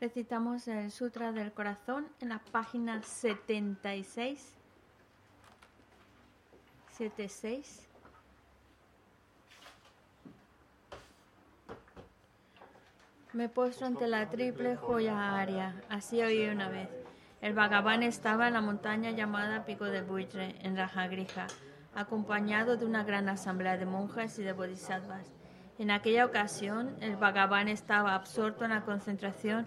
Recitamos el Sutra del Corazón en la página 76. 76. Me postro ante la triple joya aria. Así oí una vez. El Bhagavan estaba en la montaña llamada Pico de Buitre, en Rajagrija, acompañado de una gran asamblea de monjas y de bodhisattvas. En aquella ocasión, el Bhagavan estaba absorto en la concentración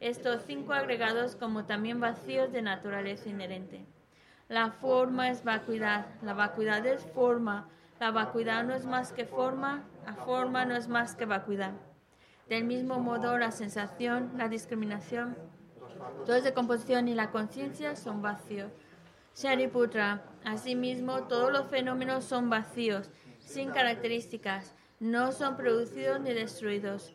estos cinco agregados como también vacíos de naturaleza inherente. La forma es vacuidad, la vacuidad es forma, la vacuidad no es más que forma, la forma no es más que vacuidad. Del mismo modo, la sensación, la discriminación, toda de composición y la conciencia son vacíos. Shariputra, asimismo, todos los fenómenos son vacíos, sin características, no son producidos ni destruidos,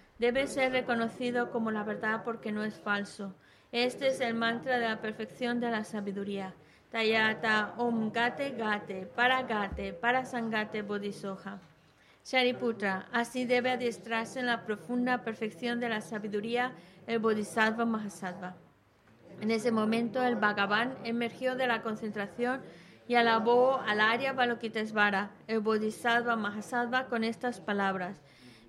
debe ser reconocido como la verdad porque no es falso. Este es el mantra de la perfección de la sabiduría. Tayata Om Gate Gate, Para Gate, Para Sangate Bodhisoja. Shariputra, así debe adiestrarse en la profunda perfección de la sabiduría el Bodhisattva Mahasattva. En ese momento el Bhagavan emergió de la concentración y alabó al Arya Balokitesvara, el Bodhisattva Mahasattva, con estas palabras.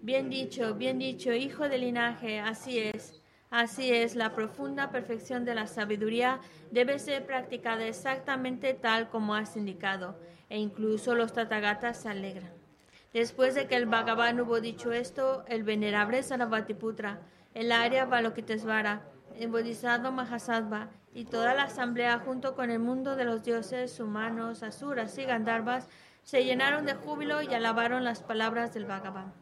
Bien dicho, bien dicho, hijo del linaje, así es. Así es, la profunda perfección de la sabiduría debe ser practicada exactamente tal como has indicado, e incluso los Tathagatas se alegran. Después de que el Bhagavan hubo dicho esto, el venerable Sarabhatiputra, el Arya Balokitesvara, el Bodhisattva Mahasattva y toda la asamblea junto con el mundo de los dioses humanos, asuras y gandharvas se llenaron de júbilo y alabaron las palabras del Bhagavan.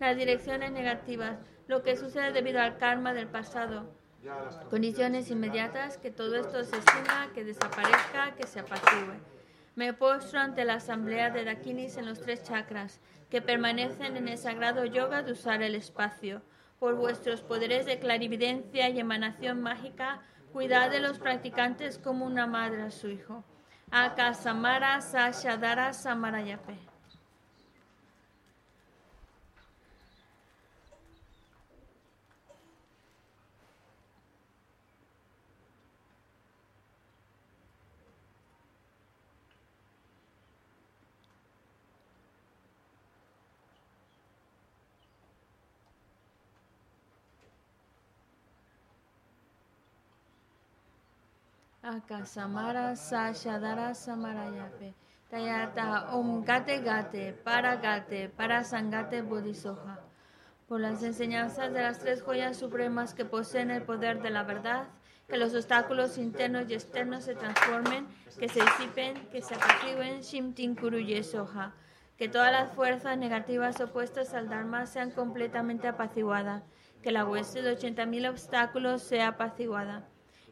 las direcciones negativas, lo que sucede debido al karma del pasado, condiciones inmediatas, que todo esto se extinga, que desaparezca, que se apacigüe. Me postro ante la asamblea de Dakinis en los tres chakras, que permanecen en el sagrado yoga de usar el espacio por vuestros poderes de clarividencia y emanación mágica, cuidad de los practicantes como una madre a su hijo. Akasamara Sashadara Samarayape. Akasamara Sashadara Samarayape. Tayata Om Gate Gate, Para Gate, Para Sangate Bodhisoja. Por las enseñanzas de las tres joyas supremas que poseen el poder de la verdad, que los obstáculos internos y externos se transformen, que se disipen, que se apacigüen, Shimtin Kuru Yesoja. Que todas las fuerzas negativas opuestas al Dharma sean completamente apaciguadas, que la hueste de 80.000 obstáculos sea apaciguada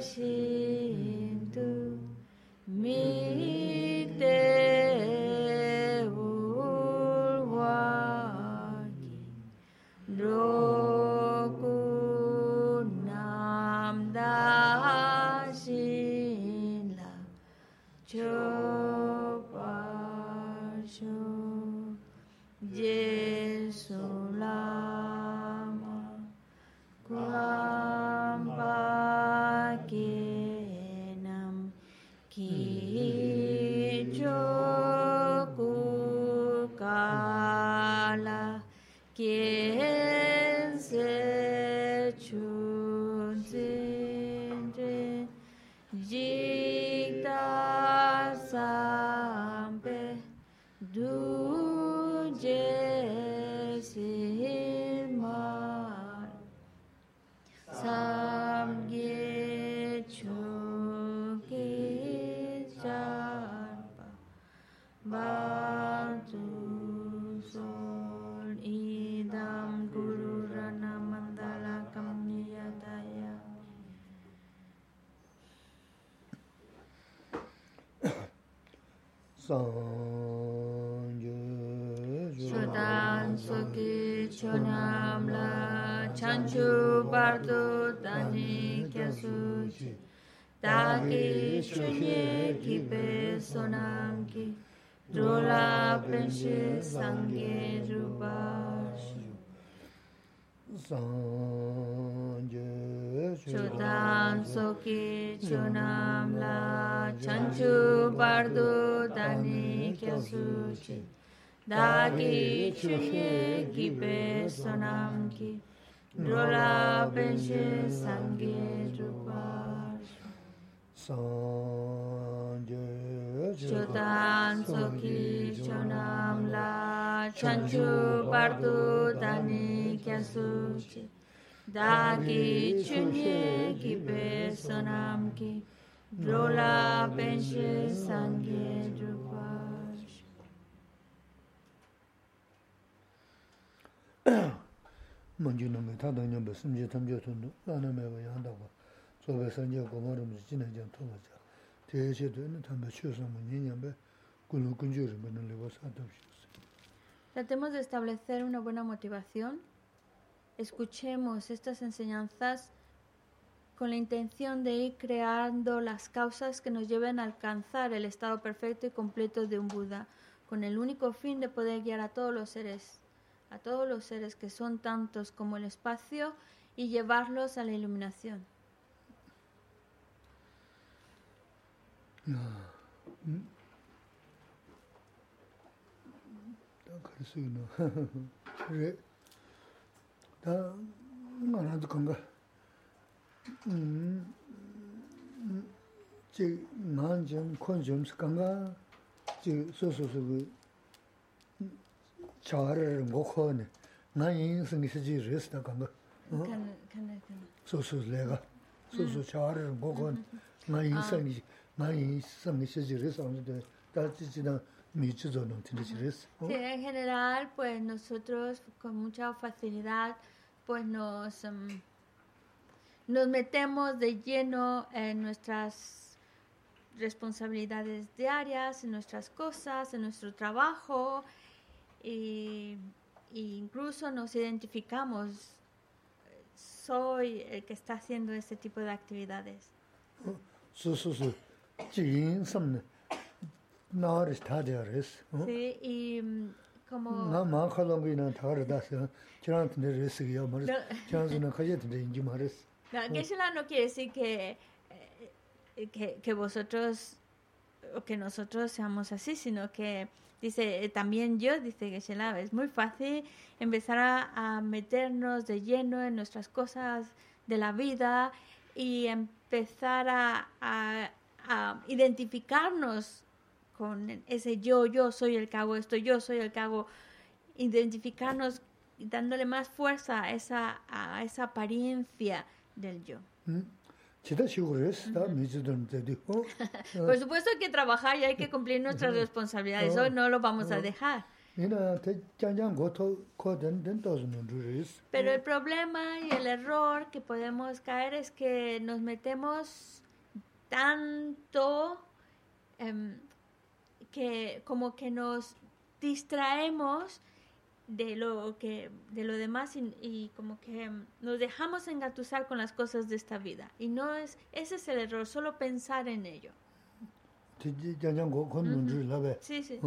Shin Tu Mi sangye rupashu soki chunam ki rola la chanchu bardu dani kyasu chi dagi chunye ki pe sonam ki brola penche sangye drupash manju nami tata nyamba simje tamje tundu lana mewa yandagwa tsobe sanje gomaramzi jina jan toba ja teye che tuyani tambe chu samu nyenyambe gulu kunju rinpa naliwa satabshi Tratemos de establecer una buena motivación. Escuchemos estas enseñanzas con la intención de ir creando las causas que nos lleven a alcanzar el estado perfecto y completo de un Buda, con el único fin de poder guiar a todos los seres, a todos los seres que son tantos como el espacio y llevarlos a la iluminación. 지 만전 콘좀스 강가 지 소소소 차를 먹고네 나 인생이 시지 레스다 강가 Can- can- can- 소소 내가 소소 차를 먹고 나 인생이 나 인생이 시지 레스 안데 다지지나 Sí, en general, pues nosotros con mucha facilidad, pues nos, em, nos metemos de lleno en nuestras responsabilidades diarias, en nuestras cosas, en nuestro trabajo, e, incluso nos identificamos. Soy el que está haciendo este tipo de actividades. Oh, so, so, so 인 섬네 나를 타데야 레스 Sí, y mm, como... 나 마칼롱기는 다르다서 저한테 레스기야 말스 No. 저한테는 가지한테 인지 말스 No, Geshe-la no quiere decir que, eh, que, que vosotros o que nosotros seamos así, sino que dice, eh, también yo, dice Geshe-la, es muy fácil empezar a, a meternos de lleno en nuestras cosas de la vida y empezar a, a- a identificarnos con ese yo, yo soy el que hago esto, yo soy el que hago, identificarnos y dándole más fuerza a esa, a esa apariencia del yo. Por supuesto hay que trabajar y hay que cumplir nuestras responsabilidades. Hoy no lo vamos a dejar. Pero el problema y el error que podemos caer es que nos metemos tanto... Um, que como que nos distraemos de lo que de lo demás y, y, como que nos dejamos engatusar con las cosas de esta vida. Y no es ese es el error solo pensar en ello. Sí, sí.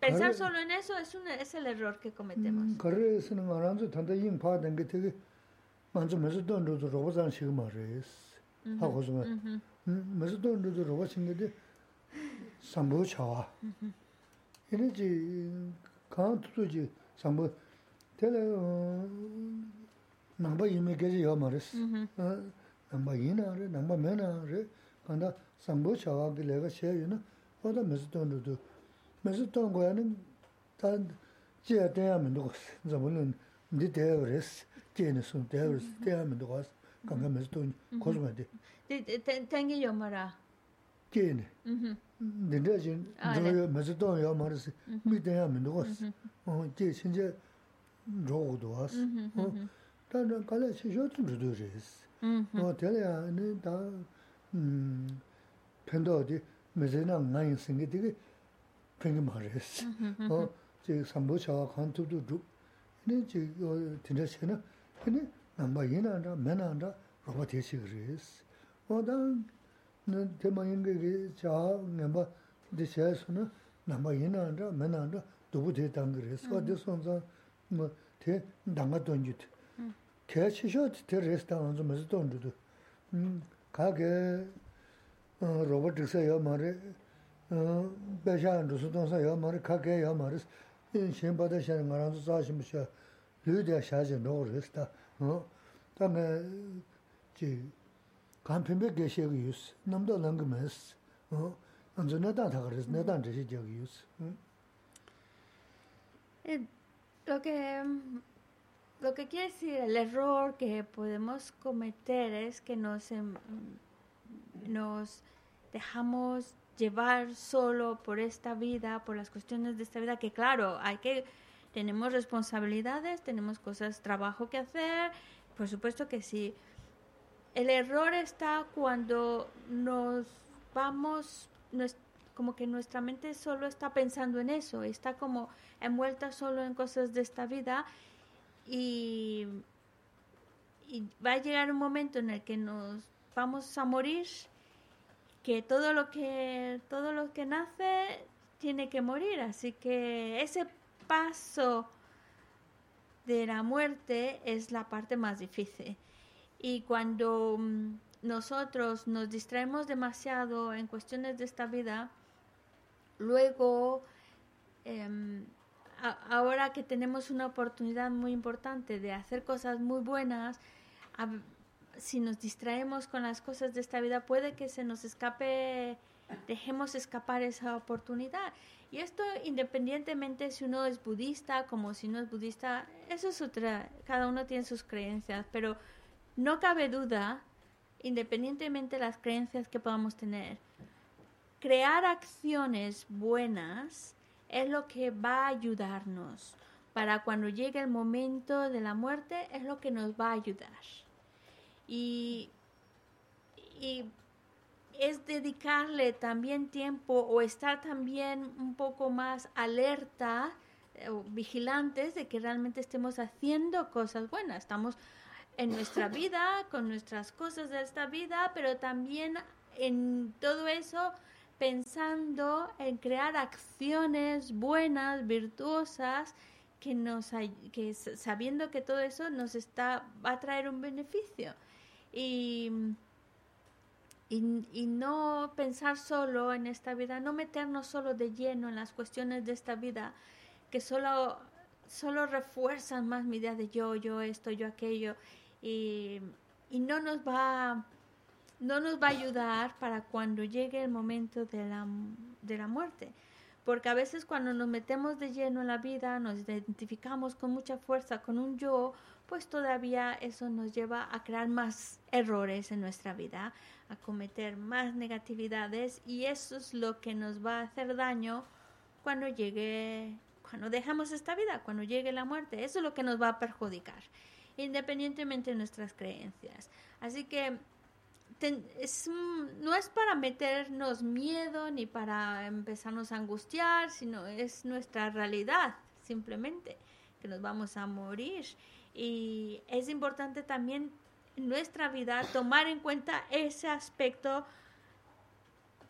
pensar solo en eso es es el error que cometemos. Uh -huh. sambu chawa. Ini chi kaan tutu chi sambu, tela nangba ime geji yaw maris. Nangba ina re, nangba mena re, kanda sambu chawa ki lega che yu na, oda mesi ton dudu. Mesi ton goya ni, ta jia tenya mendo gos, zambu lun, ndi tenya waris, jia ni sun tenya waris, tenya mendo gos, kanga mesi ton gos ma di. Tengi yaw mara? Jia ni. Mhm. rinzha xin, zhōyō mazi tōng yā mā rīsi, mī tēng yā mī ndō gās, jē xin jē rō gu dō gās. Tā rā kālā xī shō tsum rī dō rīs. Tēlā yā nī tā pēndō dī mazi nā ngā yin sīngi dī gī pēngi mā rīs. Jē sāmbō chā wā kāng tūp tū rūp, nī jē tīndā xī nā, nī nāmbā yī nā rā, mē nā rā, rō bā tē xī rīs. Tā tē mā yīngi kī chā ngāmbā dī chā sū na nāmbā yīnā rā, mē nā rā, dūbu tē tāngi rē, sā dī sōn sā tē dāngā tōngi tē. Kē chī shō tē rē sā tāngā sō mē sā tōngi tō. Kā kē rōba tīk sā yā mā rē, bē shā rū sū tōng sā yā mā rē, kā kē yā mā rē, shēn bā tā shā rā ngā rā sā shī mā shā, lū dā shā shā rō rē sā tā. Tā ngā 간편백 계시고 유스 남도 랑금스 어 안전하다 다 그래서 내가 저기 저기 유스 응 Eh, Lo que, mm, lo que quiere decir, el error que podemos cometer es que nos, em, nos dejamos llevar solo por esta vida, por las cuestiones de esta vida, que claro, hay que, tenemos responsabilidades, tenemos cosas, trabajo que hacer, por supuesto que sí. el error está cuando nos vamos, como que nuestra mente solo está pensando en eso, está como envuelta solo en cosas de esta vida y, y va a llegar un momento en el que nos vamos a morir, que todo lo que todo lo que nace tiene que morir, así que ese paso de la muerte es la parte más difícil. Y cuando mm, nosotros nos distraemos demasiado en cuestiones de esta vida, luego, em, ahora que tenemos una oportunidad muy importante de hacer cosas muy buenas, si nos distraemos con las cosas de esta vida, puede que se nos escape, dejemos escapar esa oportunidad. Y esto independientemente si uno es budista como si no es budista, eso es otra, cada uno tiene sus creencias, pero no cabe duda, independientemente de las creencias que podamos tener, crear acciones buenas es lo que va a ayudarnos. Para cuando llegue el momento de la muerte es lo que nos va a ayudar. Y, y es dedicarle también tiempo o estar también un poco más alerta eh, o vigilantes de que realmente estemos haciendo cosas buenas. Estamos en nuestra vida, con nuestras cosas de esta vida, pero también en todo eso pensando en crear acciones buenas, virtuosas, que nos que sabiendo que todo eso nos está va a traer un beneficio. Y y, no pensar solo en esta vida, no meternos solo de lleno en las cuestiones de esta vida que solo, solo refuerzan más mi idea de yo, yo esto, yo aquello y, y no nos va no nos va a ayudar para cuando llegue el momento de la, de la muerte. Porque a veces cuando nos metemos de lleno en la vida, nos identificamos con mucha fuerza con un yo, pues todavía eso nos lleva a crear más errores en nuestra vida, a cometer más negatividades y eso es lo que nos va a hacer daño cuando llegue, cuando dejamos esta vida, cuando llegue la muerte. Eso es lo que nos va a perjudicar, independientemente de nuestras creencias. Así que es, no es para meternos miedo ni para empezarnos a angustiar, sino es nuestra realidad, simplemente, que nos vamos a morir. Y es importante también nuestra vida tomar en cuenta ese aspecto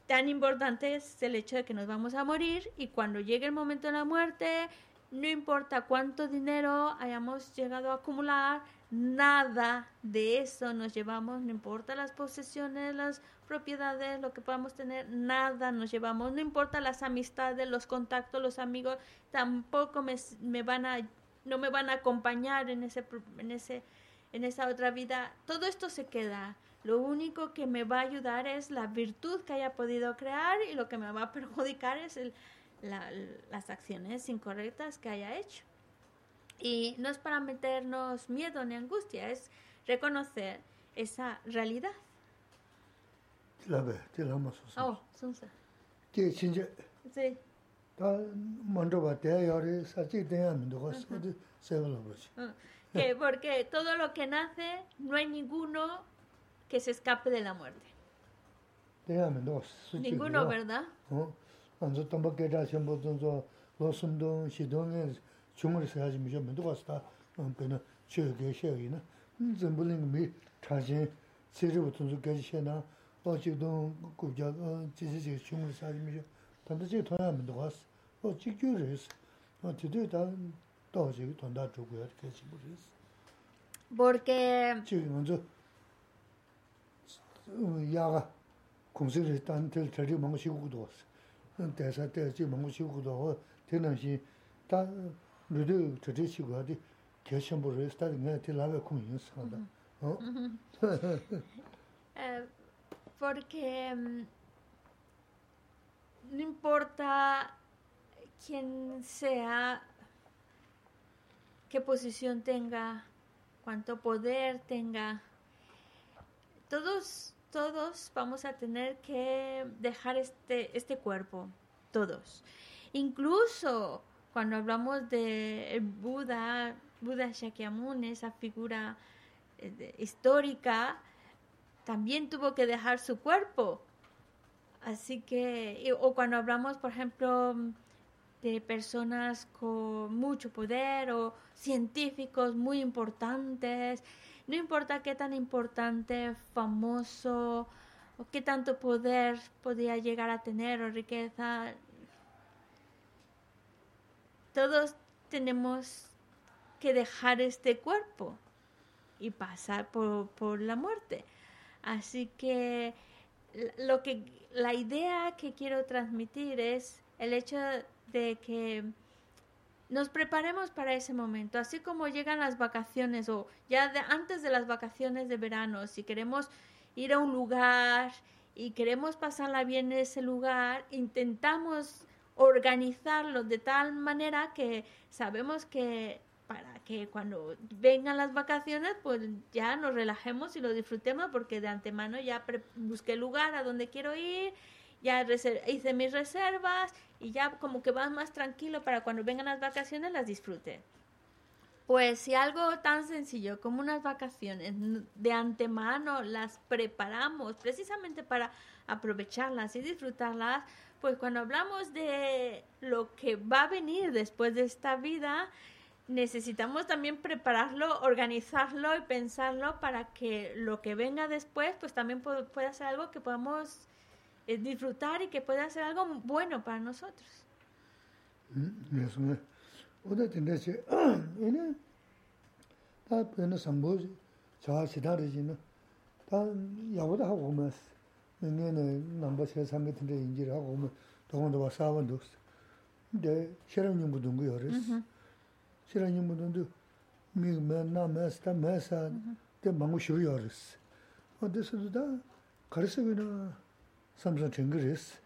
tan importante es el hecho de que nos vamos a morir y cuando llegue el momento de la muerte, no importa cuánto dinero hayamos llegado a acumular, nada de eso nos llevamos, no importa las posesiones, las propiedades, lo que podamos tener, nada nos llevamos, no importa las amistades, los contactos, los amigos, tampoco me, me van a, no me van a acompañar en ese, en ese en esa otra vida, todo esto se queda. Lo único que me va a ayudar es la virtud que haya podido crear y lo que me va a perjudicar es el, las acciones incorrectas que haya hecho. Y no es para meternos miedo ni angustia, es reconocer esa realidad. Oh, Sí. que porque todo lo que nace, no hay ninguno que se escape de la muerte. Ninguno, ¿verdad? 안저 tampoco era siempre todo lo sundo 시동에 중을 해야지 미죠 면도 갔다. 근데 저게 셔이나. 전부는 미 자신 세르부터 저게 셔나. 어지도 고자 지지지 중을 해야지 미죠. 근데 저 돈하면 도 갔어. 어 지규르스. 어 뒤에다 Porque... porque no importa quién sea qué posición tenga, cuánto poder tenga. Todos, todos vamos a tener que dejar este, este cuerpo, todos. Incluso cuando hablamos de Buda, Buda Shakyamuni, esa figura eh, histórica, también tuvo que dejar su cuerpo Así que, o cuando hablamos, por ejemplo, de personas con mucho poder o científicos muy importantes, no importa qué tan importante, famoso o qué tanto poder podía llegar a tener o riqueza, todos tenemos que dejar este cuerpo y pasar por, por la muerte. Así que lo que la idea que quiero transmitir es el hecho de que nos preparemos para ese momento, así como llegan las vacaciones o ya de, antes de las vacaciones de verano, si queremos ir a un lugar y queremos pasarla bien en ese lugar, intentamos organizarlo de tal manera que sabemos que para que cuando vengan las vacaciones pues ya nos relajemos y lo disfrutemos porque de antemano ya busqué lugar a donde quiero ir ya hice mis reservas y ya como que vas más tranquilo para cuando vengan las vacaciones las disfrute. Pues si algo tan sencillo como unas vacaciones de antemano las preparamos precisamente para aprovecharlas y disfrutarlas, pues cuando hablamos de lo que va a venir después de esta vida, necesitamos también prepararlo, organizarlo y pensarlo para que lo que venga después, pues también pueda ser algo que podamos es disfrutar y que pueda ser algo bueno para nosotros. Oda ta sambo, ta namba wa sawan. De, dungu nyumbu dungu, mi me na ta de mangu shiru yores. Oda sudu da, karisa wina, 삼선 징그리스.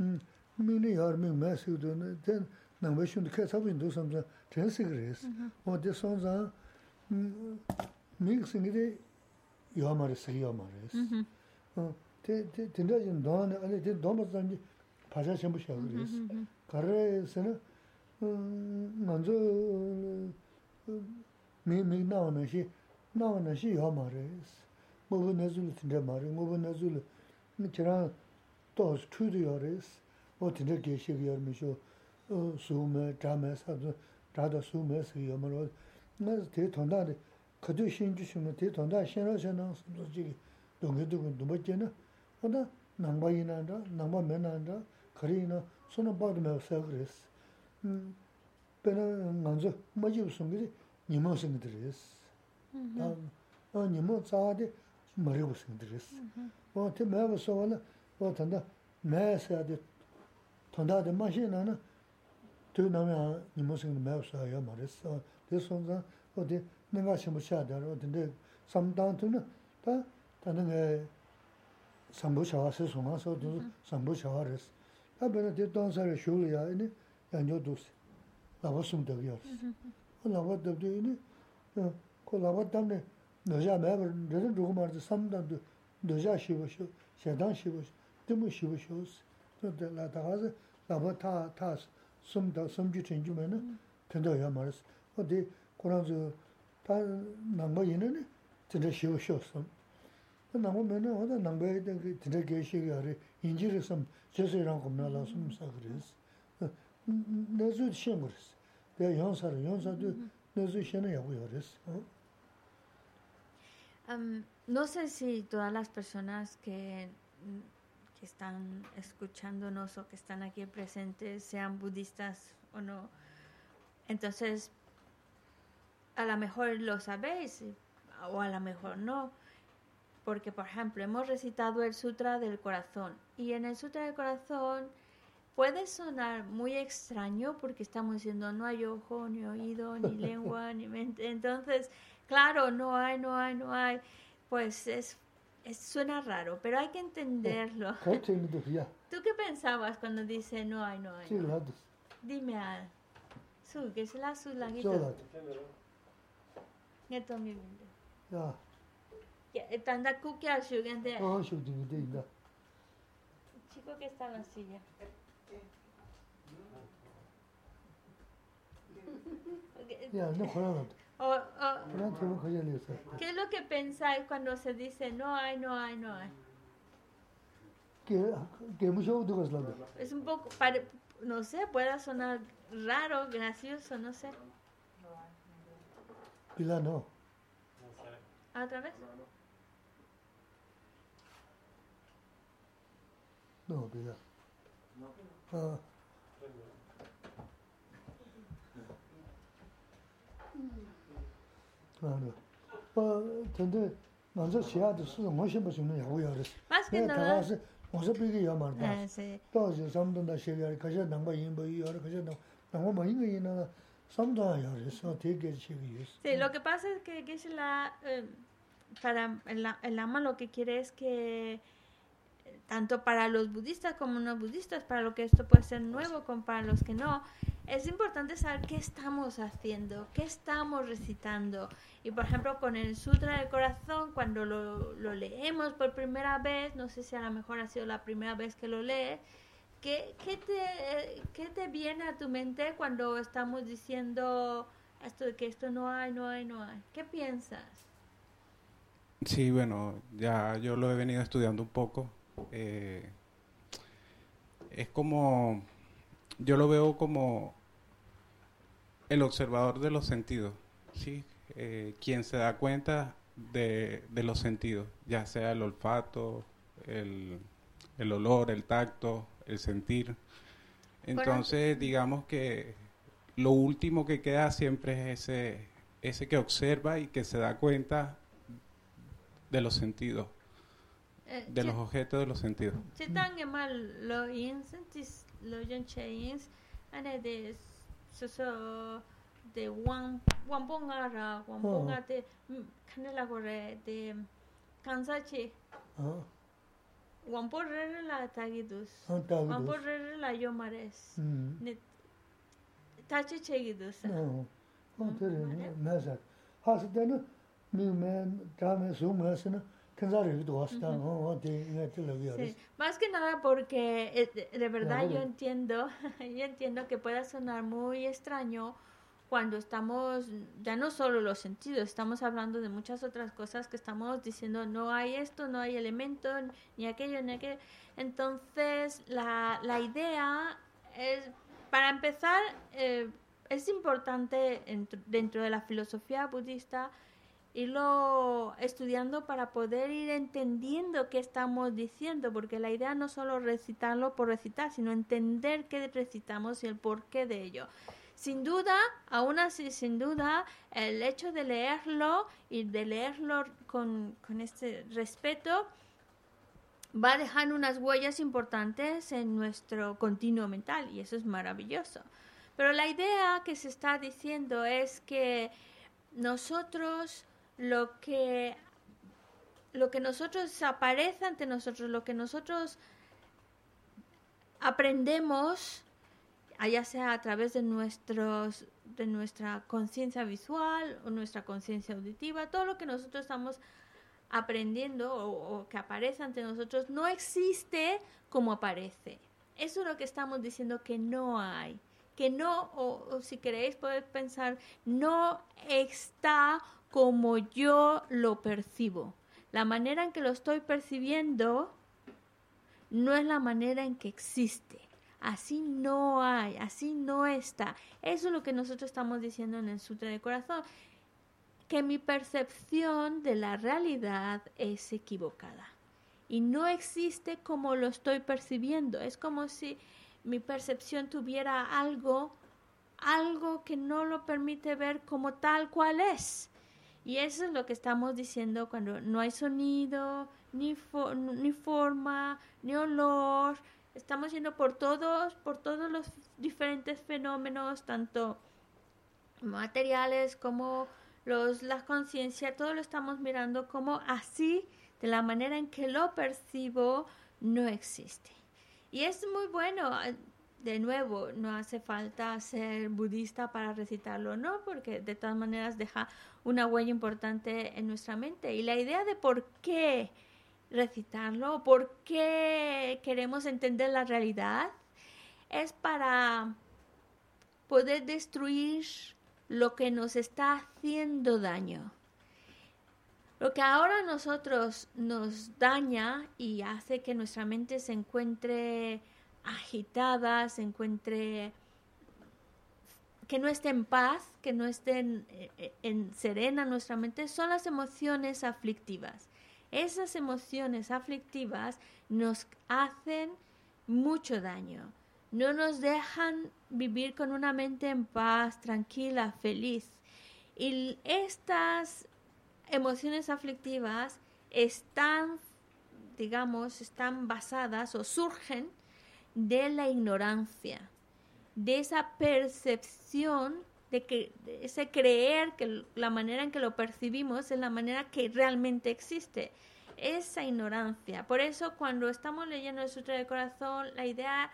음 미니 여름에 매스도는 된 남배신도 캐서빈도 삼선 젠스그리스. 어디 선자 음 믹싱이 요마르스 요마르스. 어테 된다진 너네. 아니 된 너머선 바자 전부 샤그리스. 가르에서는 음 먼저 미미 나오는 시 나오는 시 요마르스. 뭐 내줄 텐데 말이 뭐 내줄 미치랑 또 스튜디오레스 어디에 계시기 열미쇼 수메 자메사도 자도 수메스 여머로 나 대톤다데 그도 신주시면 대톤다 신로셔나 소지 동해도 도버제나 오다 남바이나다 남바메나다 거리나 손은 바르면 사그레스 음 배는 먼저 맞이 무슨 게 니모 생들레스 아 니모 자데 머리 무슨 들레스 어 대매서 원래 o tanda maya sayade, tanda de mashi nana, tu namya nimo singa maya sayaya maris. De sonza, o de ninga shimbo shayadar, o dinde samdaan tu na, ta tanda nga sambo shawa se songa, so dinde sambo shawa res. Ta bina de dansari shuli ya, ini yanyo dusi, lava sumdagi ya res. O lava dabdi ini, ko lava damni, doja maya bar, dada dhugu marzi samdaan tu, doja shibo shio, shaydan shibo shio, dīmu shivu shūs. Lā tā khāsa lāma tā tā sum tā sum jī chēngi mē na tēndā yā mā rās. O dī Kurāṋ zu tā nāmbā yī na nī tēndā shivu shūs sum. Nāmbā mē na wadā nāmbā yī tēndā gē shī gā rī yīnjī rī sum chē sī rāng kum nā lā sum sā gā rīs. Nā zu shēng gā rīs. Dā yāng sā rī, yāng sā tu nā zu shēng yā gu yā rīs. No sé si todas las personas que que, están escuchándonos o que están aquí presentes sean budistas o no. Entonces, a lo mejor lo sabéis o a lo mejor no. Porque, por ejemplo, hemos recitado el Sutra del Corazón. Y en el Sutra del Corazón puede sonar muy extraño porque estamos diciendo no hay ojo, ni oído, ni lengua, ni mente. Entonces, claro, no hay, no hay, no hay, pues es, es suena raro, pero hay que entenderlo. ¿Tú qué pensabas cuando dice no hay, no hay? No? Dime a su, que es la su laguito. Neto mi vida. Ya. Ya, tanda kuki al shugente. Oh, shugente, ya. Chico que está en la silla. Ya, no jodas. O, o, ¿Qué es lo que pensáis cuando se dice no hay, no hay, no hay? Es un poco, no sé, puede sonar raro, gracioso, no sé. Pila no. ¿Otra vez? No, pila. Ah. Yi. Sí, lo que pasa es que que es la eh, para el, el ama lo que quiere es que tanto para los budistas como no budistas, para lo que esto puede ser nuevo como para los que no, es importante saber qué estamos haciendo, qué estamos recitando. Y por ejemplo, con el Sutra del Corazón, cuando lo, lo leemos por primera vez, no sé si a lo mejor ha sido la primera vez que lo lees, ¿qué, qué, te, ¿qué te viene a tu mente cuando estamos diciendo esto de que esto no hay, no hay, no hay? ¿Qué piensas? Sí, bueno, ya yo lo he venido estudiando un poco eh, es como, yo lo veo como el observador de los sentidos, ¿sí? Eh, quien se da cuenta de, los sentidos, ya sea el olfato, el, el olor, el tacto, el sentir. Entonces, digamos que lo último que queda siempre es ese, ese que observa y que se da cuenta de los sentidos. Eh, de los objetos de los sentidos. Si tan mal lo ins, lo so so de wang wambonga ra wambonga oh. de mm, khanela gore de kansa che oh. wampo re la tagidus. Oh, wampo re la yo mares hmm. ne tache chegidus. No. Hmm, Kontere mesa. Hasidene mi men dame sumasına sumesna. Más que nada porque eh, de verdad yo entiendo, yo entiendo que pueda sonar muy extraño cuando estamos, ya no solo los sentidos, estamos hablando de muchas otras cosas que estamos diciendo, no hay esto, no hay elemento, ni aquello, ni aquello. Entonces, la, la idea es, para empezar, eh, es importante dentro de la filosofía budista, irlo estudiando para poder ir entendiendo qué estamos diciendo, porque la idea no solo recitarlo por recitar, sino entender qué recitamos y el porqué de ello. Sin duda, aún así, sin duda, el hecho de leerlo y de leerlo con, con este respeto va a dejar unas huellas importantes en nuestro continuo mental y eso es maravilloso. Pero la idea que se está diciendo es que nosotros lo que lo que nosotros aparece ante nosotros, lo que nosotros aprendemos, ya sea a través de nuestros de nuestra conciencia visual o nuestra conciencia auditiva, todo lo que nosotros estamos aprendiendo o, que aparece ante nosotros no existe como aparece. Eso es lo que estamos diciendo que no hay, que no, o si queréis poder pensar, no está como yo lo percibo. La manera en que lo estoy percibiendo no es la manera en que existe. Así no hay, así no está. Eso es lo que nosotros estamos diciendo en el Sutra de Corazón, que mi percepción de la realidad es equivocada y no existe como lo estoy percibiendo. Es como si mi percepción tuviera algo, algo que no lo permite ver como tal cual es. Y eso es lo que estamos diciendo cuando no hay sonido, ni, ni forma, ni olor. Estamos yendo por todos, por todos los diferentes fenómenos, tanto materiales como los, la conciencia, todo lo estamos mirando como así, de la manera en que lo percibo, no existe. Y es muy bueno, de nuevo, no hace falta ser budista para recitarlo, ¿no? Porque de todas maneras deja una huella importante en nuestra mente. Y la idea de por qué recitarlo, por qué queremos entender la realidad, es para poder destruir lo que nos está haciendo daño. Lo que ahora a nosotros nos daña y hace que nuestra mente se encuentre agitada, se encuentre que no esté en paz, que no esté en, en, serena nuestra mente, son las emociones aflictivas. Esas emociones aflictivas nos hacen mucho daño, no nos dejan vivir con una mente en paz, tranquila, feliz. Y estas emociones aflictivas están, digamos, están basadas o surgen de la ignorancia, de esa percepción, de que ese creer que la manera en que lo percibimos es la manera que realmente existe. Esa ignorancia. Por eso cuando estamos leyendo el Sutra del Corazón, la idea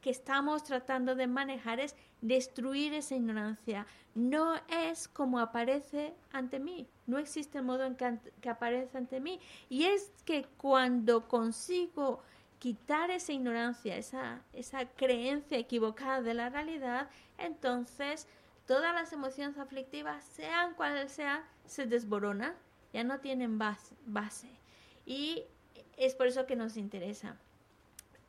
que estamos tratando de manejar es destruir esa ignorancia. No es como aparece ante mí, no existe modo en que, aparece ante mí. Y es que cuando consigo quitar esa ignorancia, esa, esa creencia equivocada de la realidad, entonces todas las emociones aflictivas, sean cuales sean, se desboronan, ya no tienen base. base. Y es por eso que nos interesa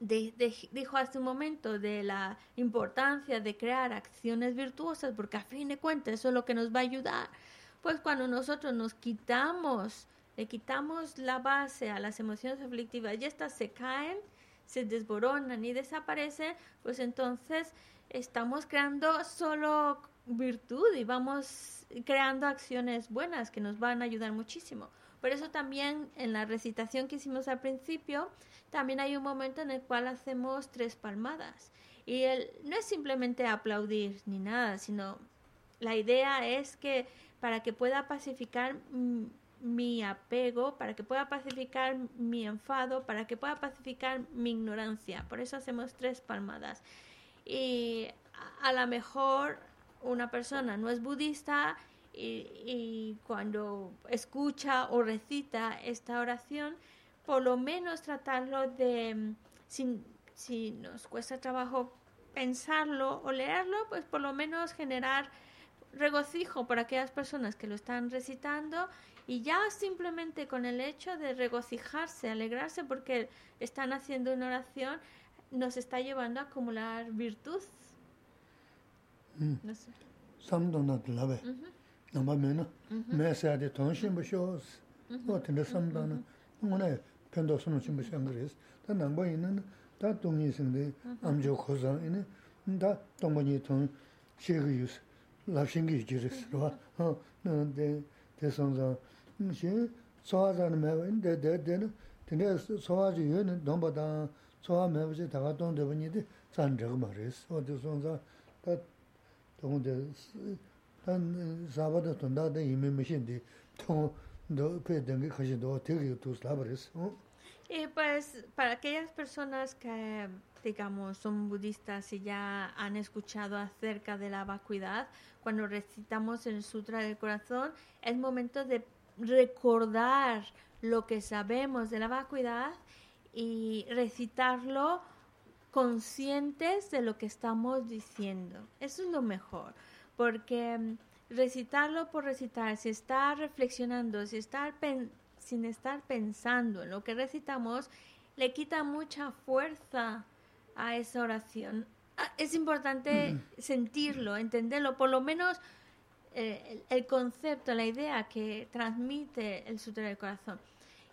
dijo hace un momento de la importancia de crear acciones virtuosas, porque a fin de cuentas eso es lo que nos va a ayudar. Pues cuando nosotros nos quitamos, le quitamos la base a las emociones aflictivas y estas se caen, se desboronan y desaparecen, pues entonces estamos creando solo virtud y vamos creando acciones buenas que nos van a ayudar muchísimo. Por eso también en la recitación que hicimos al principio, también hay un momento en el cual hacemos tres palmadas. Y el, no es simplemente aplaudir ni nada, sino la idea es que para que pueda pacificar mi apego, para que pueda pacificar mi enfado, para que pueda pacificar mi ignorancia. Por eso hacemos tres palmadas. Y a, lo mejor una persona no es budista y, cuando escucha o recita esta oración, por lo menos tratarlo de, si, si nos cuesta trabajo pensarlo o leerlo, pues por lo menos generar regocijo por aquellas personas que lo están recitando y ya simplemente con el hecho de regocijarse, alegrarse porque están haciendo una oración, nos está llevando a acumular virtud. Mm. No sé. 랍싱기 지르스와 어 근데 대성자 이제 소화자는 매인데 데데는 근데 소화지 얘는 넘바다 소화 매버지 다가 돈 되버니데 잔적 말이스 어디 손자 다 동데 단 자바도 돈다데 이미 미신데 통도 페덴게 가지도 되게 두스 라버스 어 Y pues para aquellas personas que digamos, son budistas y ya han escuchado acerca de la vacuidad, cuando recitamos el Sutra del Corazón, es momento de recordar lo que sabemos de la vacuidad y recitarlo conscientes de lo que estamos diciendo. Eso es lo mejor, porque recitarlo por recitar, si está reflexionando, si está sin estar pensando en lo que recitamos, le quita mucha fuerza a esa oración. Ah, es importante sentirlo, entenderlo, por lo menos eh, el, concepto, la idea que transmite el Sutra del Corazón.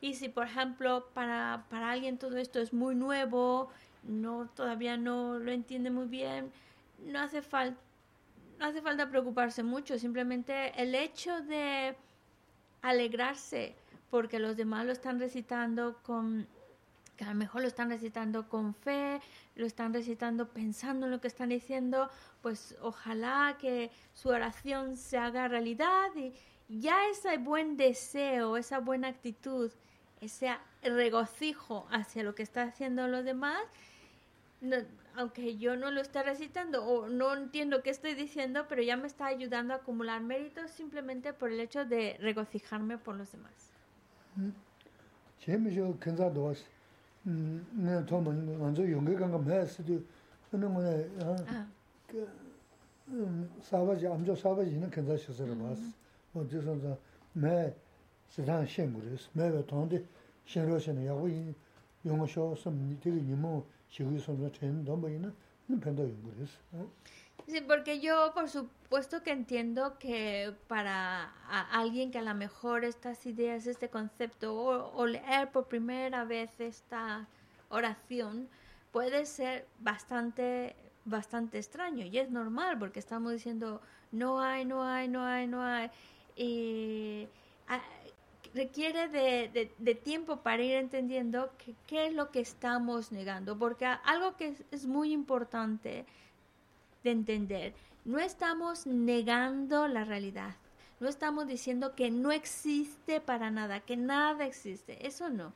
Y si, por ejemplo, para, para alguien todo esto es muy nuevo, no todavía no lo entiende muy bien, no hace falta no hace falta preocuparse mucho, simplemente el hecho de alegrarse porque los demás lo están recitando con, que a lo mejor lo están recitando con fe, lo están recitando pensando en lo que están diciendo, pues ojalá que su oración se haga realidad y ya ese buen deseo, esa buena actitud, ese regocijo hacia lo que están haciendo los demás, aunque yo no lo esté recitando o no entiendo qué estoy diciendo, pero ya me está ayudando a acumular méritos simplemente por el hecho de regocijarme por los demás. 내가 처음에 먼저 용기 간거 매스도 근데 뭐야 그 사바지 암조 사바지는 괜찮으셔서 봤어. 뭐 저선서 매 세상 신고레스 매가 돈데 신로시는 야고 이 용어쇼 섬 되게 니모 시위선서 된 넘버이는 펜도 용고레스. Sí, porque yo por supuesto que entiendo que para alguien que a lo mejor estas ideas, este concepto, o, leer por primera vez esta oración, puede ser bastante, bastante extraño. Y es normal, porque estamos diciendo, no hay, no hay, no hay, no hay. Y requiere de, de, tiempo para ir entendiendo qué es lo que estamos negando, porque algo que es, muy importante de entender, no estamos negando la realidad, no estamos diciendo que no existe para nada, que nada existe, eso no.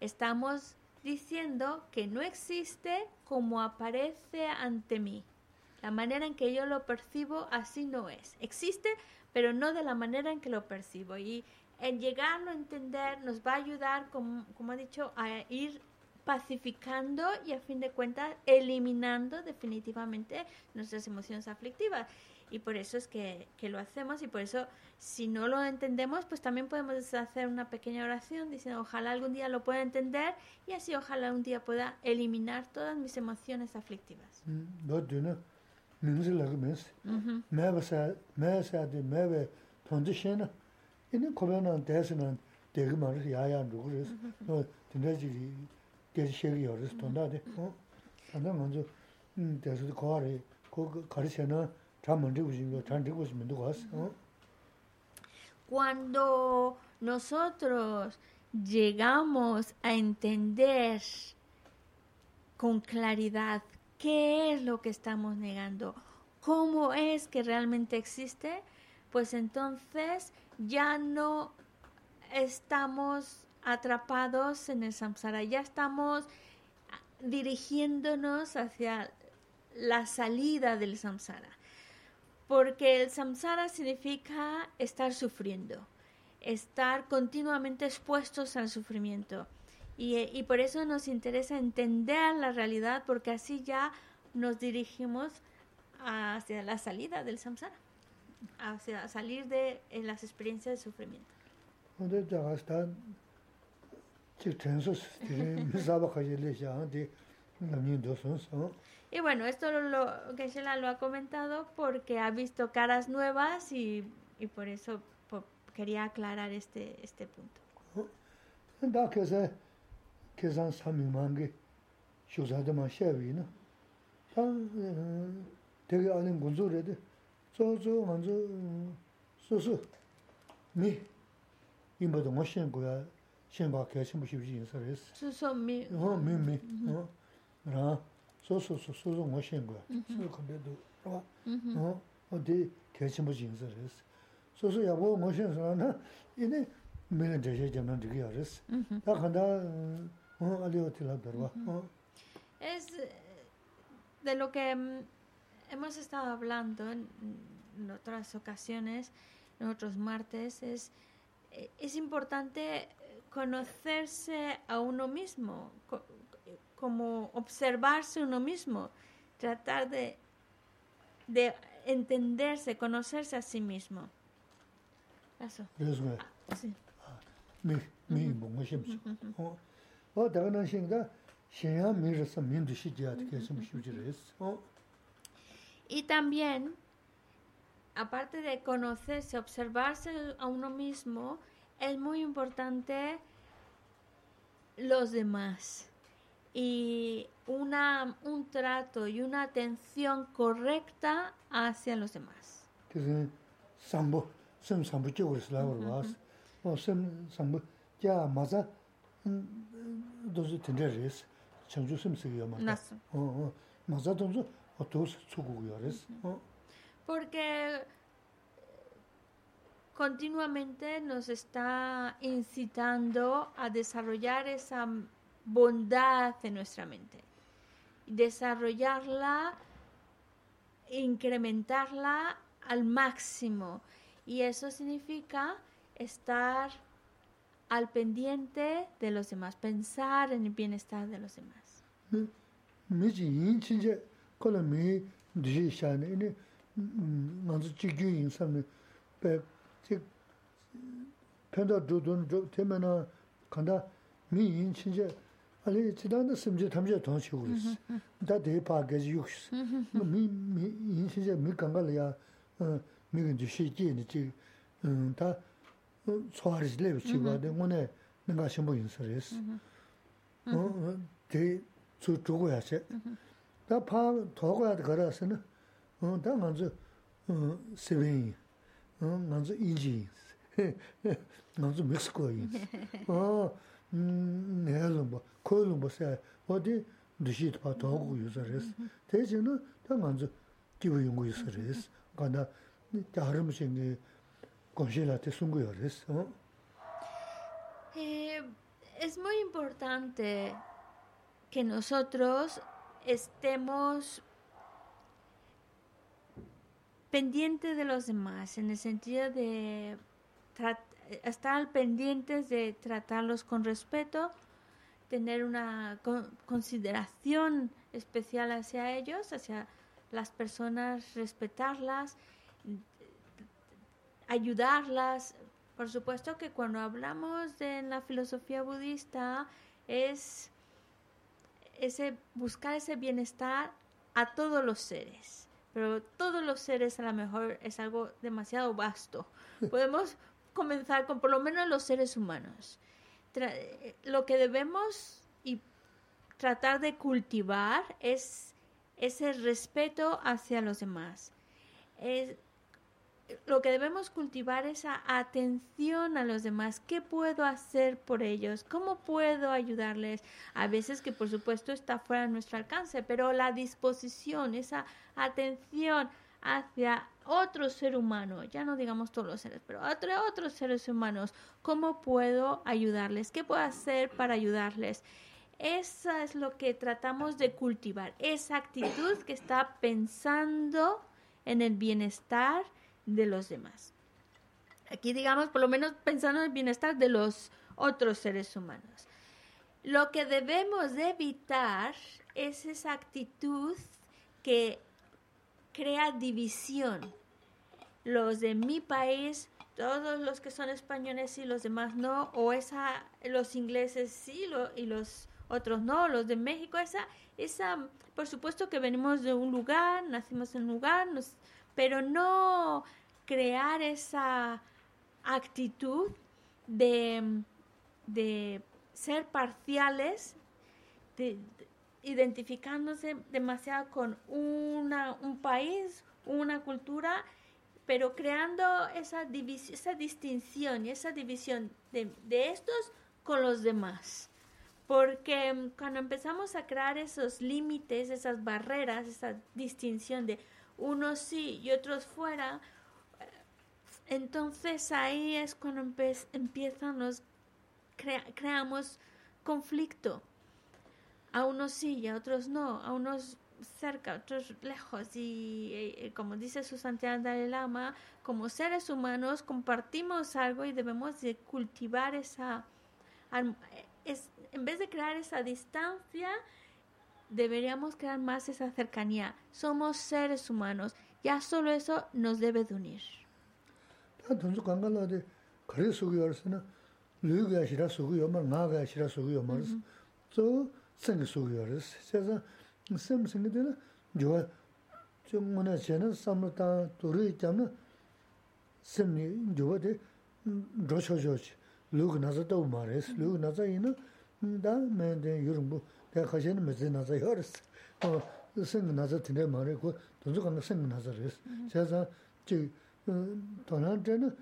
Estamos diciendo que no existe como aparece ante mí. La manera en que yo lo percibo así no es. Existe, pero no de la manera en que lo percibo. Y en llegarlo a entender nos va a ayudar, como, como ha dicho, a ir pacificando y a fin de cuentas eliminando definitivamente nuestras emociones aflictivas. Y por eso es que, que, lo hacemos y por eso si no lo entendemos, pues también podemos hacer una pequeña oración diciendo ojalá algún día lo pueda entender y así ojalá un día pueda eliminar todas mis emociones aflictivas. 이는 코로나 대해서는 되게 말이 야야 누구 그래서 어 근데지 계시기 어려서 돈다데 어 하나 먼저 음 대해서 거래 그 가르쳐는 잘 먼저 오신 거잘 되고 있으면 누가 왔어 어 cuando nosotros llegamos a entender con claridad qué es lo que estamos negando, cómo es que realmente existe, pues entonces ya no estamos atrapados en el samsara, ya estamos dirigiéndonos hacia la salida del samsara. Porque el samsara significa estar sufriendo, estar continuamente expuestos al sufrimiento. Y, y, por eso nos interesa entender la realidad, porque así ya nos dirigimos hacia la salida del samsara hacia salir de en las experiencias de sufrimiento. Y bueno, esto lo, lo que Shela lo ha comentado porque ha visto caras nuevas y, y por eso por, quería aclarar este este punto. Da que se que san samimangge shuzade ma shevi no. Ta te alen gunzure de so so man so so so mi yin ba dong xian gu ya xian ba ke xian bu xi yin sa res so so mi ho mi mi ho ra so so so so mo xian gu so ko de do ra ho o de ke xian bu yin sa res so so ya bo mo xian sa na yin ne me ne de je man de ya res ta kan da ho ali o ti la de ba es de lo que hemos estado hablando en, otras ocasiones, en otros martes, es, es importante conocerse a uno mismo, como observarse uno mismo, tratar de, de entenderse, conocerse a sí mismo. Eso. Ah, sí. Mi, mi, y también, aparte de conocerse, observarse a uno mismo, es muy importante los demás. Y una, un trato y una atención correcta hacia los demás. Porque continuamente nos está incitando a desarrollar esa bondad en nuestra mente. Desarrollarla, incrementarla al máximo. Y eso significa estar al pendiente de los demás, pensar en el bienestar de los demás. 즉 편도 두둔 좀 되면은 간다 미인 진짜 아니 지난데 심지 담제 더 치고 있어. 다 대파게 육스. 미미 진짜 미 간가야 미는 주시기니 지다 소아리즈레 치고데 오늘 내가 신부 인서레스. 어, 대 주고야 세. 다파 더가 걸어서는 어, 다 먼저 어, 세빈 dā ngā dzū sī bī yīn, ngā dzū yīn jī yīn 나도 멕시코인. 아, 음, 내가 뭐 코일은 뭐 세. 어디 드시도 봐 더고 유저레스. 대신은 다 먼저 기부 연구 유저레스. 가나 다른 무슨 congelate sunguyores, ¿no? Eh, es muy importante que nosotros estemos pendientes de los demás, en el sentido de estar pendientes de tratarlos con respeto, tener una consideración especial hacia ellos, hacia las personas, respetarlas, ayudarlas. Por supuesto que cuando hablamos de la filosofía budista es ese buscar ese bienestar a todos los seres, pero todos los seres a lo mejor es algo demasiado vasto. Podemos comenzar con por lo menos los seres humanos. lo que debemos y tratar de cultivar es ese respeto hacia los demás. Es, lo que debemos cultivar es esa atención a los demás. ¿Qué puedo hacer por ellos? ¿Cómo puedo ayudarles? A veces que por supuesto está fuera de nuestro alcance, pero la disposición, esa atención hacia otro ser humano, ya no digamos todos los seres, pero otro, otros seres humanos, ¿cómo puedo ayudarles? ¿Qué puedo hacer para ayudarles? Eso es lo que tratamos de cultivar, esa actitud que está pensando en el bienestar de los demás. Aquí digamos, por lo menos pensando en el bienestar de los otros seres humanos. Lo que debemos de evitar es esa actitud que crea división. Los de mi país, todos los que son españoles y los demás no, o esa, los ingleses sí y los otros no, los de México, esa, esa, por supuesto que venimos de un lugar, nacimos en un lugar, pero no crear esa actitud de, de ser parciales, de, identificándose demasiado con una, un país, una cultura, pero creando esa, esa distinción y esa división de, de estos con los demás. Porque mm, cuando empezamos a crear esos límites, esas barreras, esa distinción de unos sí y otros fuera, entonces ahí es cuando empiezan los, creamos conflicto a unos sí y a otros no, a unos cerca, a otros lejos. Y eh, como dice su santidad Dalai Lama, como seres humanos compartimos algo y debemos de cultivar esa... Es, en vez de crear esa distancia, deberíamos crear más esa cercanía. Somos seres humanos. Ya solo eso nos debe de unir. 생기 속이어스 세자 셈 생기되나 저 좀문에 제는 삼다 도리 있잖아 셈이 저거데 로초조치 루그 나자도 말했어 루그 나자이나 다 맨데 유름부 내가 가시는 메제 나자 여르스 어 생, 나자 드네 말이고 돈도 간다 생 나자르스 제가 저 돈한테는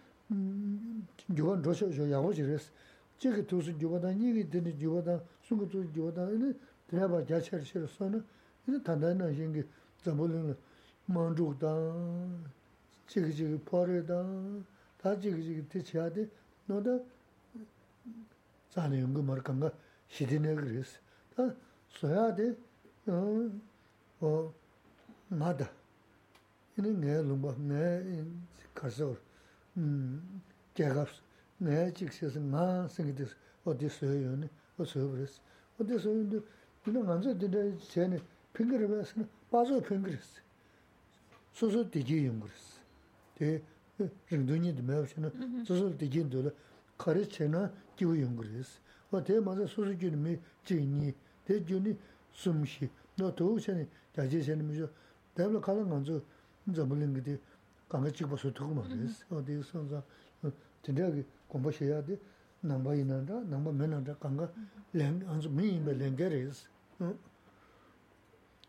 저건 로초조 야고지르스 chigi tusu jubada, nyingi dini jubada, sungu tusu jubada, ini dhyaba jachar shir sona, ini tanda ina shingi zambulina manchuk dan, chigi chigi pari dan, ta chigi chigi ti chiyadi, soya de o mada ini nge lungba nge karsor gyagaps nge chiksiyas nga singides o di soya yoni o soya bres o di soya yoni ina nganzo dinde chayani pingiri bayasana bazo pingiris susu digi yunguris di ringdunyi di mayabshina susu digi yundola kari chayna kiwi yunguris o di maza susu gyuni mi jingyi Te juni sumshi, no tohu shani, jaji shani misho, daibla kala nganzo zambulingi di kanga chikpa su tuku maris. Mm-hmm. O di sanza, tindayagi gomba shaya di nangba inanda, nangba menanda, kanga mm-hmm. anzo mi inba lenge res. Mm.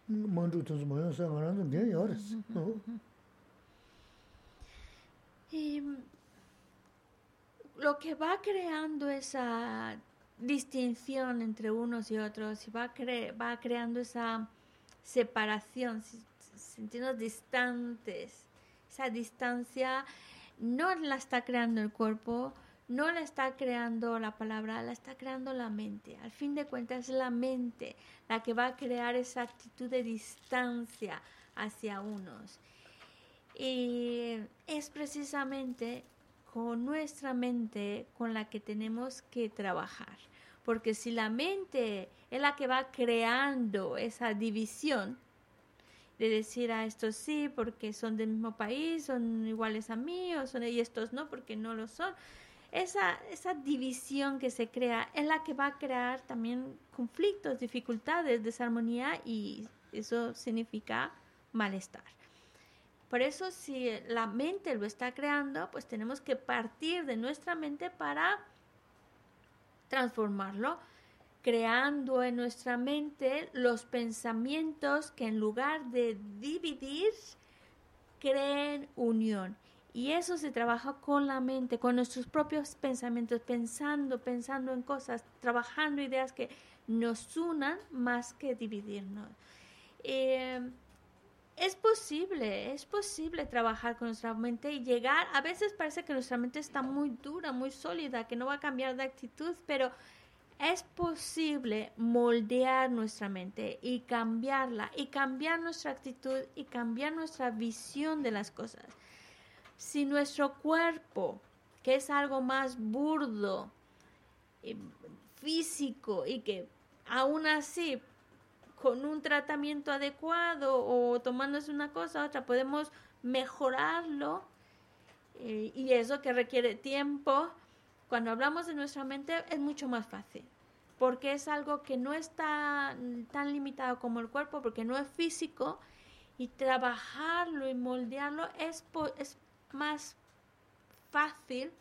Mandu tunzu mayan sa nga ranzo gen ya res. Mm-hmm. Oh. Lo que va creando esa distinción entre unos y otros y va, va creando esa separación, sentirnos distantes. Esa distancia no la está creando el cuerpo, no la está creando la palabra, la está creando la mente. Al fin de cuentas es la mente la que va a crear esa actitud de distancia hacia unos. Y es precisamente con nuestra mente con la que tenemos que trabajar. Porque si la mente es la que va creando esa división, de decir a estos sí porque son del mismo país, son iguales a mí, o son, y estos no porque no lo son. Esa, esa división que se crea es la que va a crear también conflictos, dificultades, desarmonía y eso significa malestar. Por eso si la mente lo está creando, pues tenemos que partir de nuestra mente para transformarlo, creando en nuestra mente los pensamientos que en lugar de dividir, creen unión. Y eso se trabaja con la mente, con nuestros propios pensamientos, pensando, pensando en cosas, trabajando ideas que nos unan más que dividirnos. Eh, es posible, es posible trabajar con nuestra mente y llegar, a veces parece que nuestra mente está muy dura, muy sólida, que no va a cambiar de actitud, pero es posible moldear nuestra mente y cambiarla, y cambiar nuestra actitud y cambiar nuestra visión de las cosas. Si nuestro cuerpo, que es algo más burdo, físico y que aún así con un tratamiento adecuado o tomándose una cosa a otra, podemos mejorarlo eh, y eso que requiere tiempo. Cuando hablamos de nuestra mente es mucho más fácil porque es algo que no está tan limitado como el cuerpo, porque no es físico y trabajarlo y moldearlo es, es más fácil,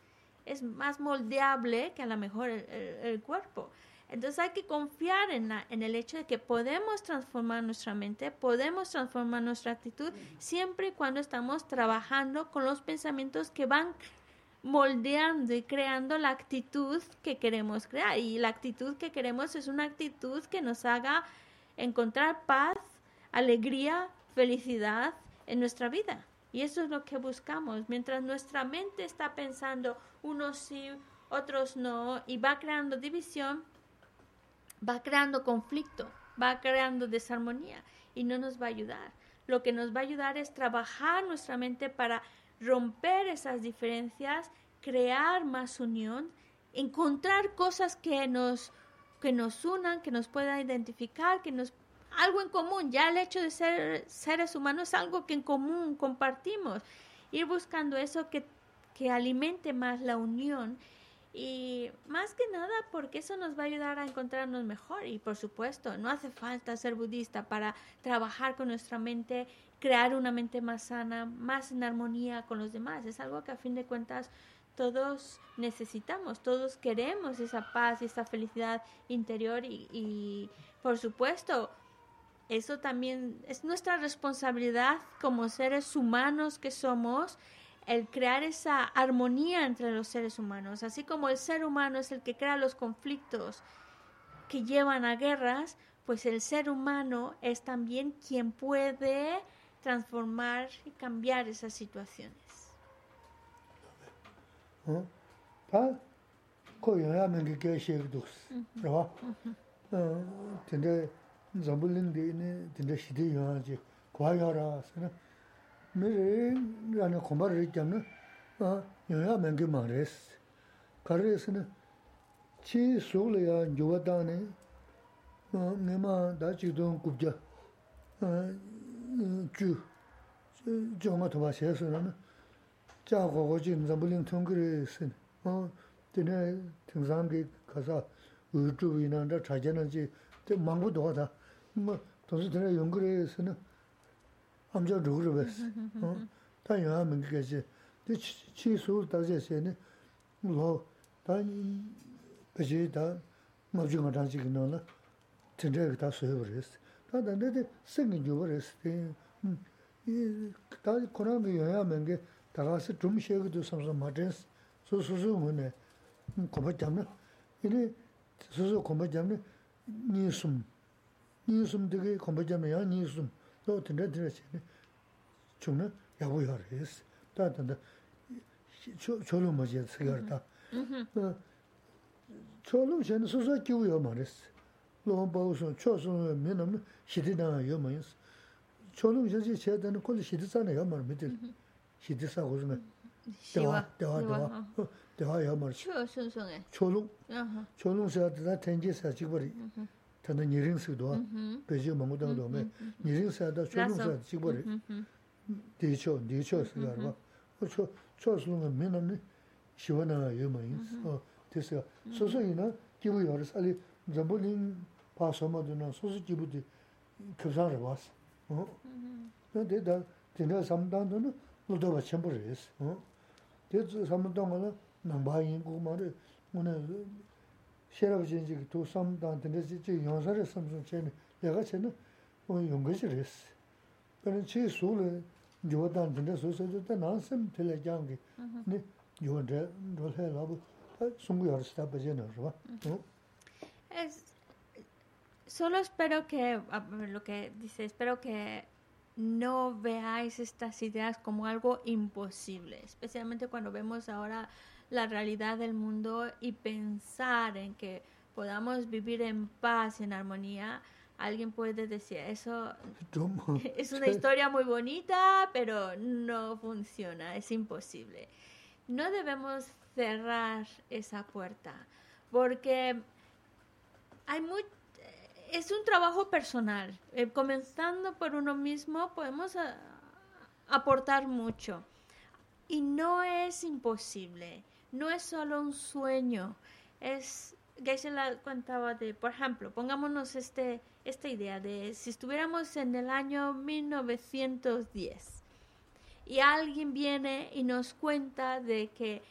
es más moldeable que a lo mejor el cuerpo. Entonces hay que confiar en, la, en el hecho de que podemos transformar nuestra mente, podemos transformar nuestra actitud siempre y cuando estamos trabajando con los pensamientos que van moldeando y creando la actitud que queremos crear. Y la actitud que queremos es una actitud que nos haga encontrar paz, alegría, felicidad en nuestra vida. Y eso es lo que buscamos. Mientras nuestra mente está pensando unos sí, otros no, y va creando división, va creando conflicto, va creando desarmonía y no nos va a ayudar. Lo que nos va a ayudar es trabajar nuestra mente para romper esas diferencias, crear más unión, encontrar cosas que nos, que nos unan, que nos puedan identificar, que nos algo en común. Ya el hecho de ser seres humanos es algo que en común compartimos. Ir buscando eso que, que alimente más la unión y más que nada porque eso nos va a ayudar a encontrarnos mejor. Y por supuesto, no hace falta ser budista para trabajar con nuestra mente, crear una mente más sana, más en armonía con los demás. Es algo que a fin de cuentas todos necesitamos, todos queremos esa paz y esa felicidad interior y, y por supuesto, eso también es nuestra responsabilidad como seres humanos que somos el crear esa armonía entre los seres humanos, así como el ser humano es el que crea los conflictos que llevan a guerras, pues el ser humano es también quien puede transformar y cambiar esas situaciones. nā 미리 안에 공부를 했잖아. 아, 영야 맹게 말했어. 가르스는 치 속려야 좋았다네. 어, 내마 다치도 굽자. 어, 주 정말 더 마셔서는 자고 거기 무슨 통그레스. 어, 되네 등산기 가서 의주인한테 찾아는지 망고도 하다. 뭐 도서 되네 연구를 해서는 amchā rūg rū bēs. Tā yuwa mīngi kēchī, tī chī sūr tā chē sē nē, lō, tā bēchī tā ngab chū ngā tāng chī kī nō nā, tī rē kī tā sūyō bā rēs. Tā tā nē tī sēng kī jū bā rēs, tā kōrā mī yuwa mīngi tā kā sī chūm shē kī tū sam sā mā chēns, sū sū sū ngū nē, kōpa chām nē, yī sū sū kōpa chām nē, nī sūm, nī sūm tī kī kōpa chām nē yā nī sūm, ya ma yas. Cholu chini che dana kuli shidi sana ya ma mitil, shidi sa kuzunga, dewa, dewa, dewa. 대화 야말 초순순에 초롱 아하 초롱사 다 텐지사 지버리 단다 니링스도 베지 망고당도 매 니링사다 초롱사 지버리 대초 대초 스가르바 초 초순은 메는 시원한 요마인 어 됐어 소소이나 기부 여러 살이 잠불린 파소마도나 소소 기부디 급상을 왔어 어 근 tanda nirin sikdwa, mm-hmm. pechi mungu tanga dome, mm-hmm. mm-hmm. nirin sikda chodung sikda chikbori, dicho, dicho sikdarwa. Cho, cho silunga mina ni shiva nanga yuma ins, tisiga. Soso ina kibu yoris, ali zambu ling pa soma dina soso kibu di kibzang rwas. Di da, dina samdang dina ludoba chenpo res. Di samdang dina nangba yin kukma ri, Rī bā. Es, solo espero que, lo que dice, espero que no veáis estas ideas como algo imposible, especialmente cuando vemos ahora la realidad del mundo y pensar en que podamos vivir en paz, en armonía, alguien puede decir, eso es una historia muy bonita, pero no funciona, es imposible. No debemos cerrar esa puerta, porque hay muy, es un trabajo personal. Eh, comenzando por uno mismo, podemos a, aportar mucho. Y no es imposible no es solo un sueño, es, Geisha la contaba de, por ejemplo, pongámonos este, esta idea de si estuviéramos en el año 1910 y alguien viene y nos cuenta de que,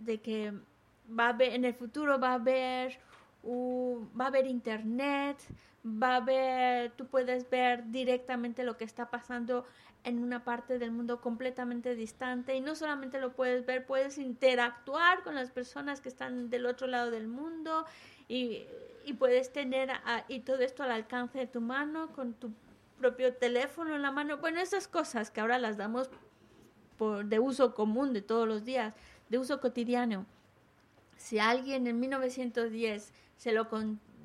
de que va a haber, en el futuro va a haber, va a haber internet, va a haber, tú puedes ver directamente lo que está pasando en una parte del mundo completamente distante y no solamente lo puedes ver, puedes interactuar con las personas que están del otro lado del mundo y, y puedes tener y todo esto al alcance de tu mano con tu propio teléfono en la mano. Bueno, esas cosas que ahora las damos por, de uso común de todos los días, de uso cotidiano. Si alguien en 1910 se lo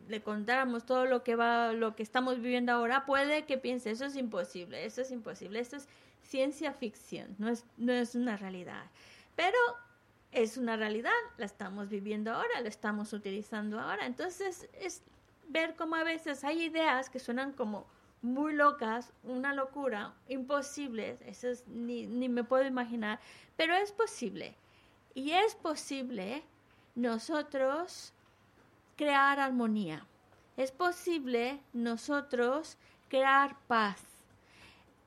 le contáramos todo lo que va, lo que estamos viviendo ahora, puede que piense, eso es imposible, eso es imposible, esto es ciencia ficción, no es, no es una realidad. Pero es una realidad, la estamos viviendo ahora, la estamos utilizando ahora. Entonces es ver cómo a veces hay ideas que suenan como muy locas, una locura, imposibles, eso es, ni, ni me puedo imaginar, pero es posible. Y es posible nosotros crear armonía. Es posible nosotros crear paz.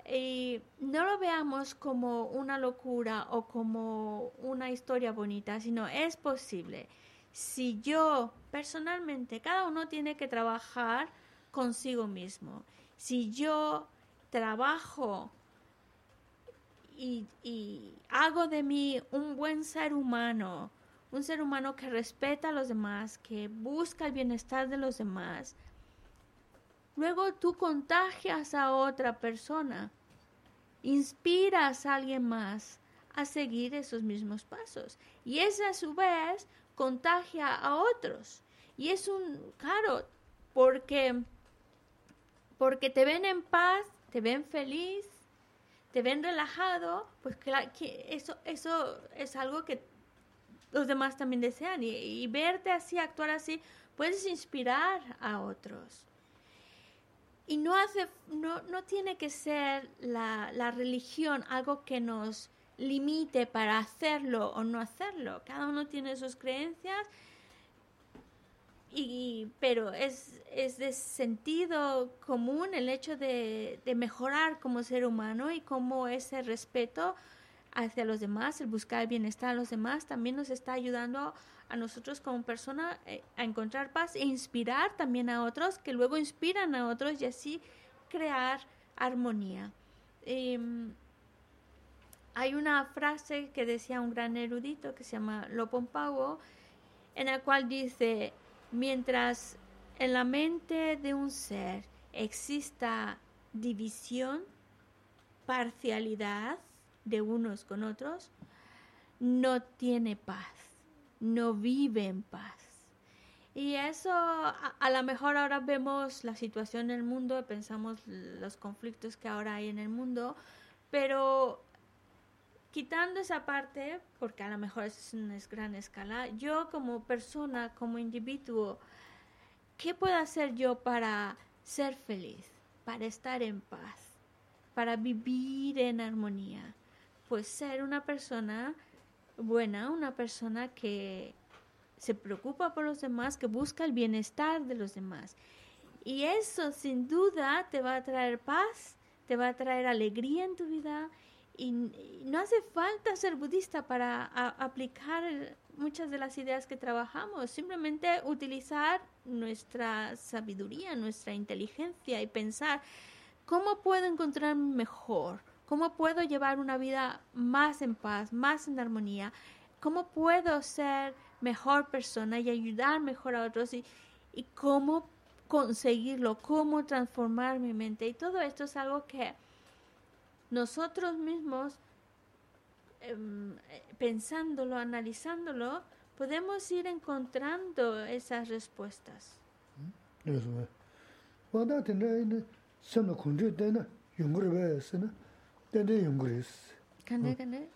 Y no lo veamos como una locura o como una historia bonita, sino es posible. Si yo personalmente, cada uno tiene que trabajar consigo mismo. Si yo trabajo y, y hago de mí un buen ser humano, un ser humano que respeta a los demás, que busca el bienestar de los demás, luego tú contagias a otra persona, inspiras a alguien más a seguir esos mismos pasos. Y ese a su vez contagia a otros. Y es un, claro, porque, porque te ven en paz, te ven feliz, te ven relajado, pues que eso, eso es algo que los demás también desean. Y, verte así, actuar así, puedes inspirar a otros. Y no, hace, no, no tiene que ser la, la religión algo que nos límite para hacerlo o no hacerlo. Cada uno tiene sus creencias, y, pero es, es de sentido común el hecho de, de mejorar como ser humano y como ese respeto hacia los demás, el buscar el bienestar a los demás, también nos está ayudando a nosotros como persona eh, a encontrar paz e inspirar también a otros, que luego inspiran a otros y así crear armonía. Em, hay una frase que decía un gran erudito que se llama Lopompauo, en la cual dice, mientras en la mente de un ser exista división, parcialidad de unos con otros, no tiene paz, no vive en paz. Y eso, a, lo mejor ahora vemos la situación en el mundo, pensamos los conflictos que ahora hay en el mundo, pero quitando esa parte, porque a lo mejor es una gran escala, yo como persona, como individuo, ¿qué puedo hacer yo para ser feliz, para estar en paz, para vivir en armonía? Pues ser una persona buena, una persona que se preocupa por los demás, que busca el bienestar de los demás. Y eso sin duda te va a traer paz, te va a traer alegría en tu vida y, no hace falta ser budista para aplicar muchas de las ideas que trabajamos, simplemente utilizar nuestra sabiduría, nuestra inteligencia y pensar cómo puedo encontrar mejor, cómo puedo llevar una vida más en paz, más en armonía, cómo puedo ser mejor persona y ayudar mejor a otros y, cómo conseguirlo, cómo transformar mi mente. Y todo esto es algo que nosotros mismos, em, pensándolo, analizándolo, podemos ir encontrando esas respuestas. tende yunguris. Kande kande?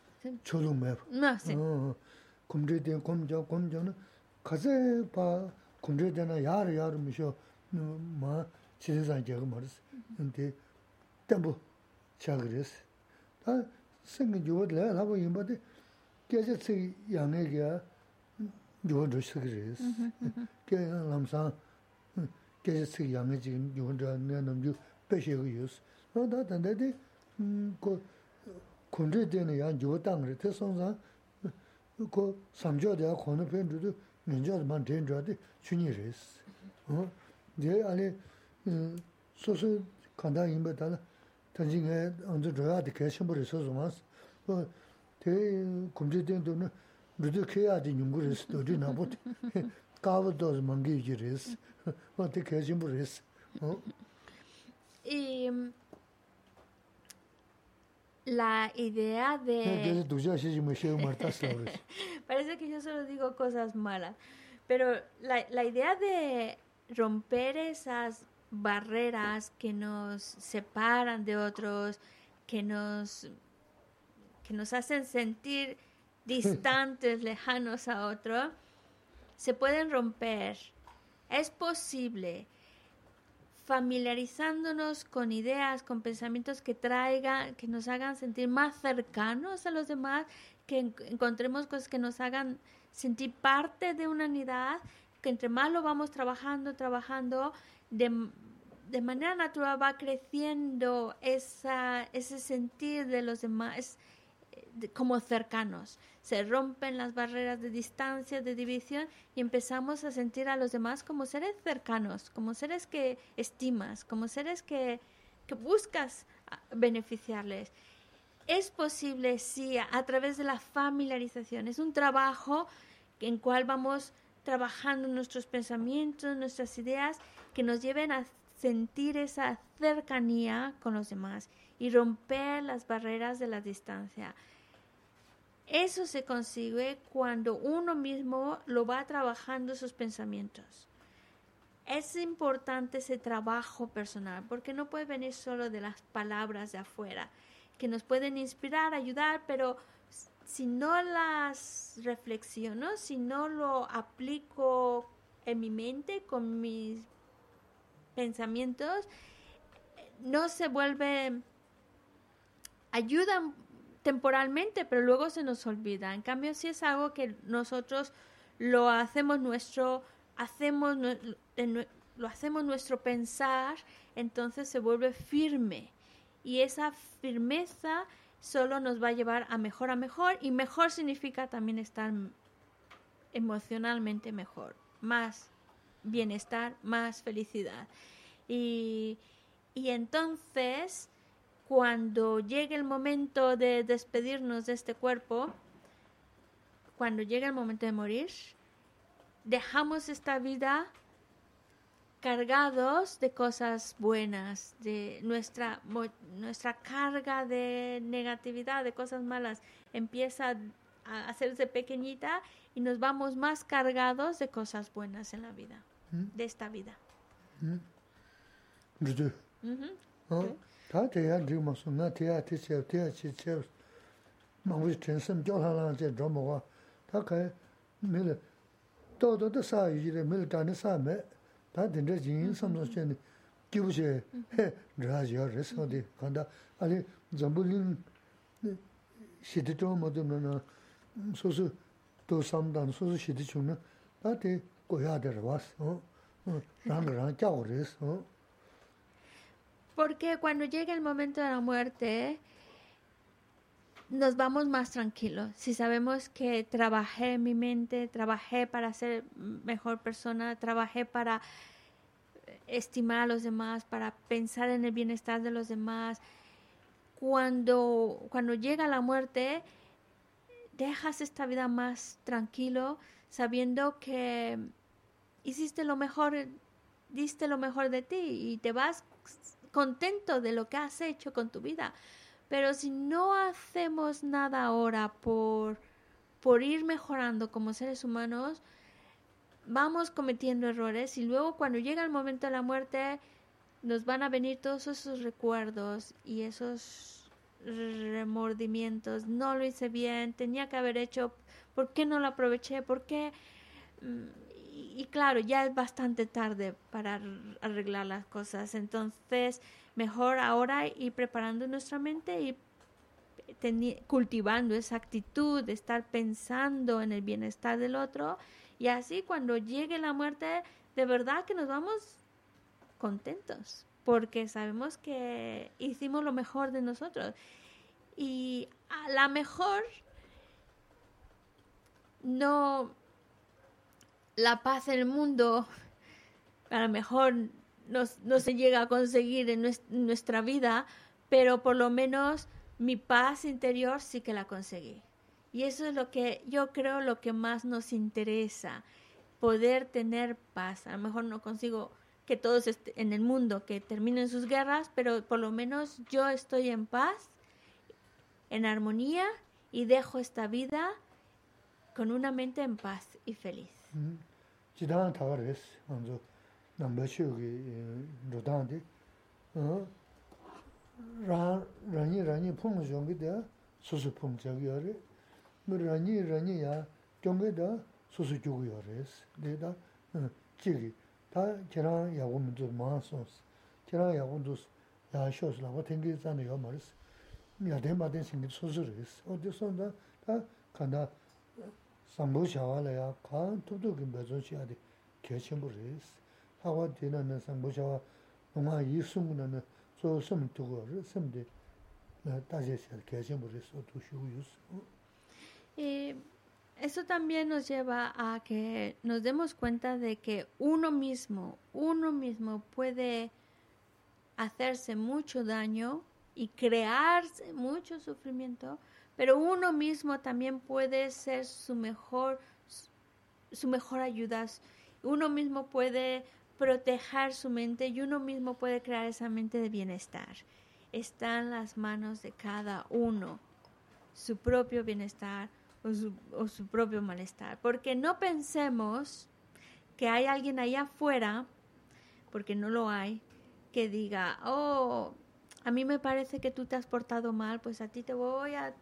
Cholu mebu. Na si. Kumri ten kumja kumja na kaze pa kumri tena yar yar misho ma chiri san jaga maris. Nde tenbu chagiris. Ta singi yuwa dila labu yinpa de kese tsik yangi kya yuwa dushigiris. Kya lamsang kese tsik yangi chik yuwa dila nyanam yu peshe gu yus. Na ta tanda de kundze teni yang jiwa tangri, te songsa ko samjia dea kono pen dhudu minjia dhan ten dhwadi chunyi res. Dea ali soso kanda inba tala tanji nga anzu dhwaya di kaya shenpo resa somas, te kundze teni dhudu dhudu kaya di nyungu res dhodi nabu kawa dhoz mangi yuji res, te kaya shenpo res. La idea de... Parece que yo solo digo cosas malas. Pero la, la idea de romper esas barreras que nos separan de otros, que nos, que nos hacen sentir distantes, lejanos a otro, se pueden romper. Es posible familiarizándonos con ideas, con pensamientos que traigan, que nos hagan sentir más cercanos a los demás, que encontremos cosas que nos hagan sentir parte de una unidad, que entre más lo vamos trabajando, trabajando, de, manera natural va creciendo esa, ese sentir de los demás como cercanos. Se rompen las barreras de distancia, de división y empezamos a sentir a los demás como seres cercanos, como seres que estimas, como seres que, que buscas beneficiarles. Es posible, sí, a través de la familiarización. Es un trabajo en cual vamos trabajando nuestros pensamientos, nuestras ideas, que nos lleven a sentir esa cercanía con los demás y romper las barreras de la distancia. Eso se consigue cuando uno mismo lo va trabajando sus pensamientos. Es importante ese trabajo personal porque no puede venir solo de las palabras de afuera, que nos pueden inspirar, ayudar, pero si no las reflexiono, si no lo aplico en mi mente con mis pensamientos, no se vuelve, ayudan temporalmente, pero luego se nos olvida. En cambio, si es algo que nosotros lo hacemos nuestro, hacemos lo hacemos nuestro pensar, entonces se vuelve firme. Y esa firmeza solo nos va a llevar a mejor a mejor y mejor significa también estar emocionalmente mejor, más bienestar, más felicidad. Y, y entonces, cuando llegue el momento de despedirnos de este cuerpo, cuando llegue el momento de morir, dejamos esta vida cargados de cosas buenas, de nuestra, nuestra carga de negatividad, de cosas malas, empieza a hacerse pequeñita y nos vamos más cargados de cosas buenas en la vida, ¿Mm? de esta vida. ¿Mm? Tā tēyā rīg mā sū, ngā tēyā tī chēv, tēyā chī chēv, māng wī chēn sēm jō hā rāng chē dhō mō wā, tā kā mī lē, tō tō tā sā yī rē, mī lē tā nē sā mē, tā tēn rē jī yīn sām sō chē nē, kī wū chē, hē, rā yā rē sō tī, kāndā, ā lē, dzambū līng, shī tī chō mō tō mē nā, sō sū tō sām tā nā, sō sū shī tī chū nā, tā tē kō yā tē rā wā sō, rāng rāng kia wā rē sō, Porque cuando llega el momento de la muerte, nos vamos más tranquilos. Si sabemos que trabajé mi mente, trabajé para ser mejor persona, trabajé para estimar a los demás, para pensar en el bienestar de los demás. Cuando, cuando llega la muerte, dejas esta vida más tranquilo, sabiendo que hiciste lo mejor, diste lo mejor de ti y te vas contento de lo que has hecho con tu vida. Pero si no hacemos nada ahora por, por ir mejorando como seres humanos, vamos cometiendo errores y luego cuando llega el momento de la muerte nos van a venir todos esos recuerdos y esos remordimientos. No lo hice bien, tenía que haber hecho, ¿por qué no lo aproveché? ¿Por qué? Mm, y, claro, ya es bastante tarde para arreglar las cosas. Entonces, mejor ahora ir preparando nuestra mente y cultivando esa actitud de estar pensando en el bienestar del otro y así cuando llegue la muerte de verdad que nos vamos contentos porque sabemos que hicimos lo mejor de nosotros y a la mejor no la paz en el mundo a lo mejor no, se llega a conseguir en nuestra vida, pero por lo menos mi paz interior sí que la conseguí. Y eso es lo que yo creo lo que más nos interesa, poder tener paz. A lo mejor no consigo que todos en el mundo que terminen sus guerras, pero por lo menos yo estoy en paz, en armonía y dejo esta vida con una mente en paz y feliz. 지단 타가레스 먼저 남바치오기 로단데 어? 라니 라니 폼 좀기데 소소 폼 저기요레 뭐 라니 라니야 좀게다. 소소 주고요레스 내가 지기 다 계란 야고 문제 많았었어. 계란 야고도 야쇼스 라고 땡기잖아요 말스 야데마데 생기 소소레스 어.디선다 다 간다. Yāgū dūs yā shūs lā wā tēngī zāni yā mā rī sī yā tēng bā tēng sīngi sūsū rī sī o dī sōn dā dā kāndā sāmbū shāwā lā yā kāng tū kī mbā zō yā dī kē chīmbū rī sī Y eso también nos lleva a que nos demos cuenta de que uno mismo, uno mismo puede hacerse mucho daño y crearse mucho sufrimiento, pero uno mismo también puede ser su mejor, su mejor ayuda. Uno mismo puede proteger su mente y uno mismo puede crear esa mente de bienestar. Está en las manos de cada uno su propio bienestar o su, propio malestar. Porque no pensemos que hay alguien allá afuera, porque no lo hay, que diga, oh, a mí me parece que tú te has portado mal, pues a ti te voy a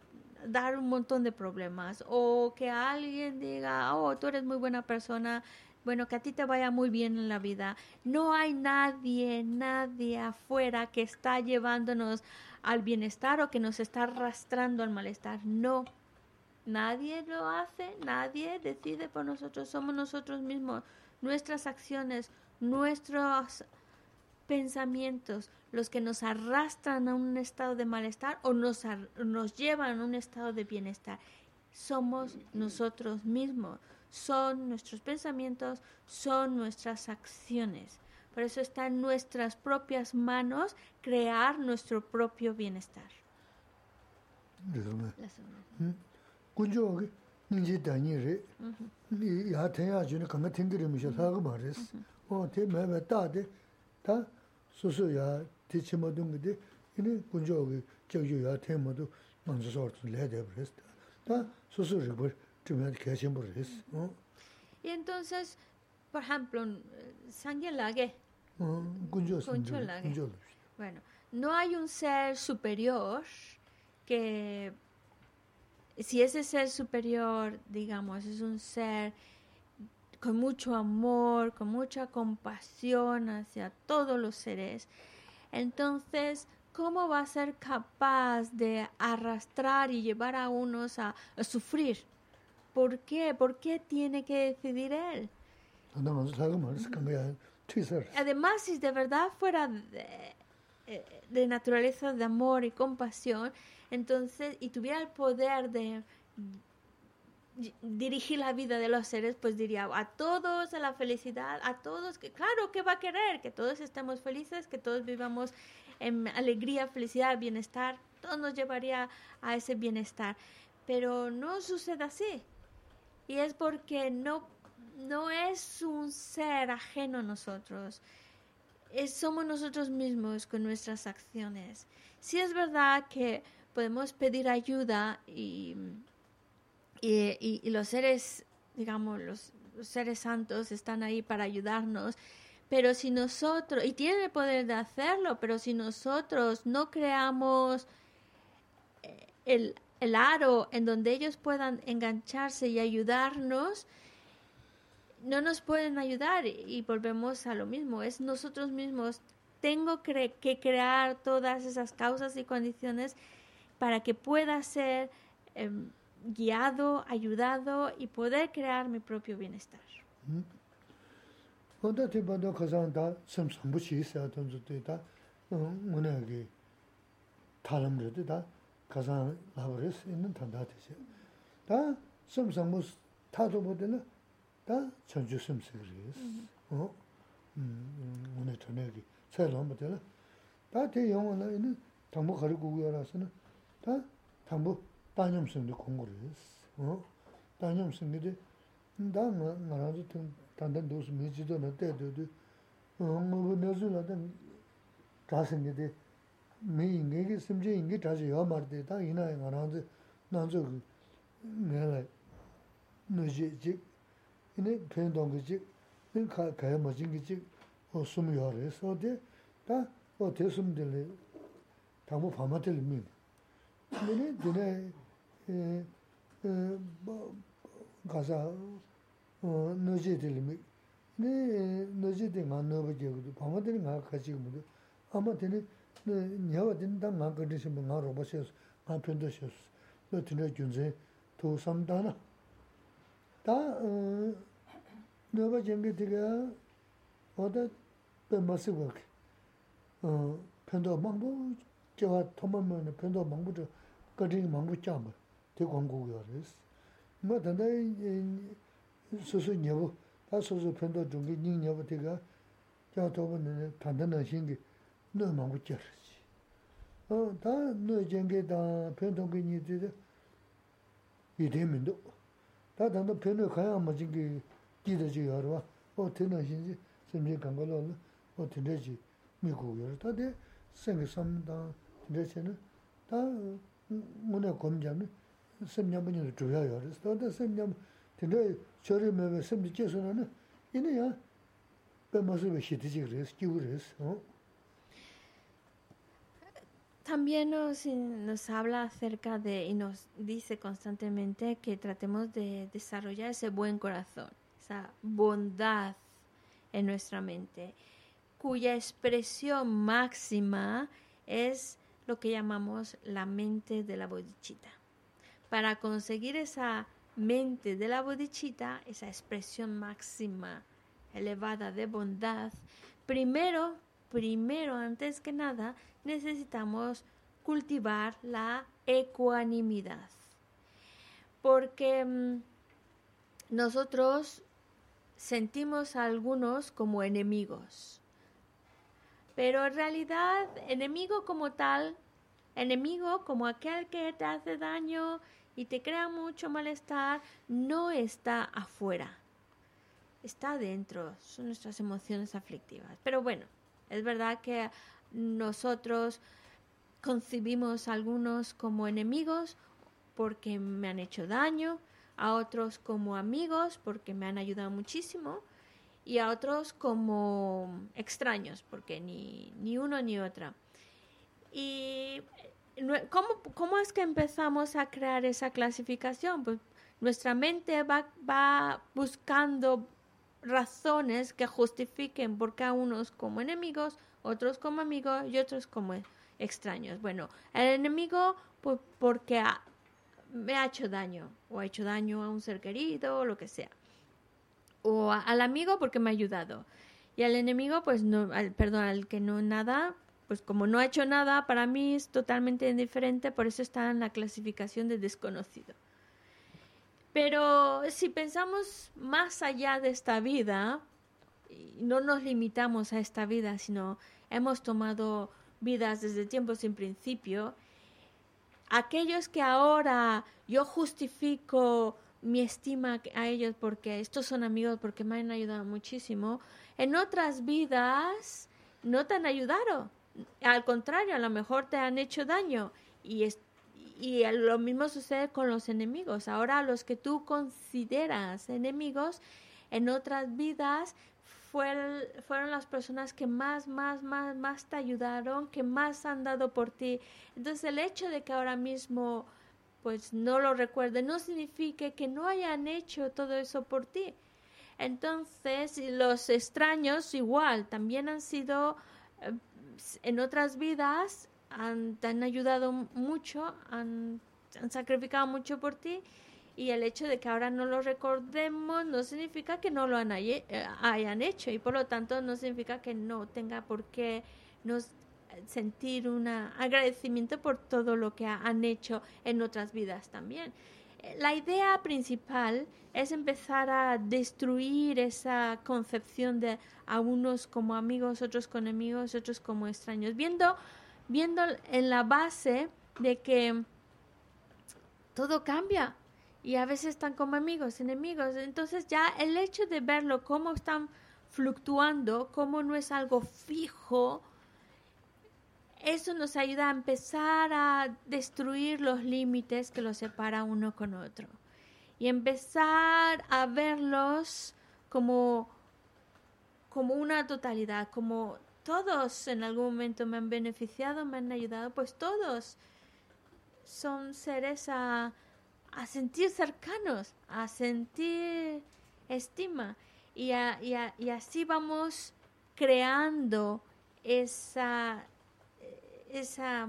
dar un montón de problemas. O que alguien diga, oh, tú eres muy buena persona, bueno, que a ti te vaya muy bien en la vida. No hay nadie, nadie afuera que está llevándonos al bienestar o que nos está arrastrando al malestar. No, nadie lo hace, nadie decide por nosotros, somos nosotros mismos, nuestras acciones, nuestros pensamientos los que nos arrastran a un estado de malestar o nos, nos llevan a un estado de bienestar. Somos nosotros mismos, son nuestros pensamientos, son nuestras acciones. Por eso está en nuestras propias manos crear nuestro propio bienestar. Y entonces, por ejemplo, Sangyalage. Bueno, no hay un ser superior que, si ese ser superior, digamos, es un ser con mucho amor, con mucha compasión hacia todos los seres, entonces, ¿cómo va a ser capaz de arrastrar y llevar a unos a, sufrir? ¿Por qué? ¿Por qué tiene que decidir él? Además, si de verdad fuera de, eh, de naturaleza de amor y compasión, entonces, y tuviera el poder de dirigir la vida de los seres, pues diría a todos a la felicidad, a todos, que claro que va a querer, que todos estemos felices, que todos vivamos en alegría, felicidad, bienestar, todo nos llevaría a ese bienestar. Pero no sucede así. Y es porque no, no es un ser ajeno a nosotros. Es, somos nosotros mismos con nuestras acciones. Sí es verdad que podemos pedir ayuda y y, los seres, digamos, los, seres santos están ahí para ayudarnos. Pero si nosotros, y tienen el poder de hacerlo, pero si nosotros no creamos eh, el, el aro en donde ellos puedan engancharse y ayudarnos, no nos pueden ayudar y volvemos a lo mismo. Es nosotros mismos. Tengo que crear todas esas causas y condiciones para que pueda ser em, guiado, ayudado y poder crear mi propio bienestar. Onda te bando kazan da sem sambu chi sa don zu te da mona ge talam re de da kazan labres in tan da te se. Da sem sambu ta do bo de na da chon ju sem se ge. O mona to ne ge se lo mo de la. Da te yong na in tambo khari gu yo ra sa na. Da tambo mo dānyam sīngdi kōngu rīs, dānyam sīngdi dā ngā ngā rāndu tāndan dōsu mī jido nā tē tō tō, ngā wā nā sū nā tā dā sīngdi dē, mī yīngi kī sīmchī yīngi tā chī yā mār dē, tā yīnā ngā rāndu nā tsō kī ngā lā nā jī jīk, yīnā pēn tōng kī jīk, yīnā kāyā mā jīng kī jīk, o sūm yā rīs, o tē, tā o tē sūm dē lē, tā mō pā mā tē lī mī, dīne dīne 가자 어 너제들이 네 너제들 만 넣어버지고 방어들이 막 가지고 뭐 아마 되네 네 녀가 된다 막 그러시 뭐 나로 보셔서 한 편도 셨어 너 드네 준제 도 삼다나 다어 너가 전게 되가 어디 뱀마스 어 편도 망보 저와 토마면 편도 망보죠 거기 망보 짬 tē kōng kōg yō rēs. Mā tāndā sōsō nyabu, tā sōsō pēntō chōngi nīng nyabu tē kā kia tōpa nē tāndā nā shīngi nō māngu chā rē chī. Tā nō chēngi tā pēntō kī nī tē También nos, nos habla acerca de y nos dice constantemente que tratemos de desarrollar ese buen corazón, esa bondad en nuestra mente, cuya expresión máxima es lo que llamamos la mente de la bodichita. Para conseguir esa mente de la bodichita, esa expresión máxima elevada de bondad, primero, primero, antes que nada, necesitamos cultivar la ecuanimidad. Porque mm, nosotros sentimos a algunos como enemigos. Pero en realidad, enemigo como tal, enemigo como aquel que te hace daño y te crea mucho malestar, no está afuera. Está dentro, son nuestras emociones aflictivas. Pero bueno, es verdad que nosotros concibimos a algunos como enemigos porque me han hecho daño, a otros como amigos porque me han ayudado muchísimo y a otros como extraños porque ni, ni uno ni otra. ¿Y ¿cómo, cómo es que empezamos a crear esa clasificación? Pues nuestra mente va, va buscando razones que justifiquen por qué a unos como enemigos, otros como amigos y otros como extraños. Bueno, el enemigo pues, porque me ha hecho daño, o ha hecho daño a un ser querido, o lo que sea. O al amigo porque me ha ayudado. Y al enemigo, pues no, al, perdón, al que no nada, pues como no ha hecho nada, para mí es totalmente indiferente, por eso está en la clasificación de desconocido. Pero si pensamos más allá de esta vida, no nos limitamos a esta vida, sino hemos tomado vidas desde tiempos sin principio, aquellos que ahora yo justifico mi estima a ellos porque estos son amigos, porque me han ayudado muchísimo, en otras vidas no te han ayudado. Al contrario, a lo mejor te han hecho daño. Y, y lo mismo sucede con los enemigos. Ahora los que tú consideras enemigos, en otras vidas fueron las personas que más, más, más, más te ayudaron, que más han dado por ti. Entonces el hecho de que ahora mismo pues no lo recuerden no significa que no hayan hecho todo eso por ti. Entonces los extraños igual también han sido eh, en otras vidas, han, te han ayudado mucho, han, han sacrificado mucho por ti y el hecho de que ahora no lo recordemos no significa que no lo eh, hayan hecho y por lo tanto no significa que no tenga por qué nos sentir un agradecimiento por todo lo que han hecho en otras vidas también. La idea principal es empezar a destruir esa concepción de a unos como amigos, otros como enemigos, otros como extraños, viendo, viendo en la base de que todo cambia, y a veces están como amigos, enemigos. Entonces ya el hecho de verlo, cómo están fluctuando, cómo no es algo fijo, eso nos ayuda a empezar a destruir los límites que los separa uno con otro y empezar a verlos como, como una totalidad, como todos en algún momento me han beneficiado, me han ayudado, pues todos son seres a sentir cercanos, a sentir estima. Y, así vamos creando esa, esa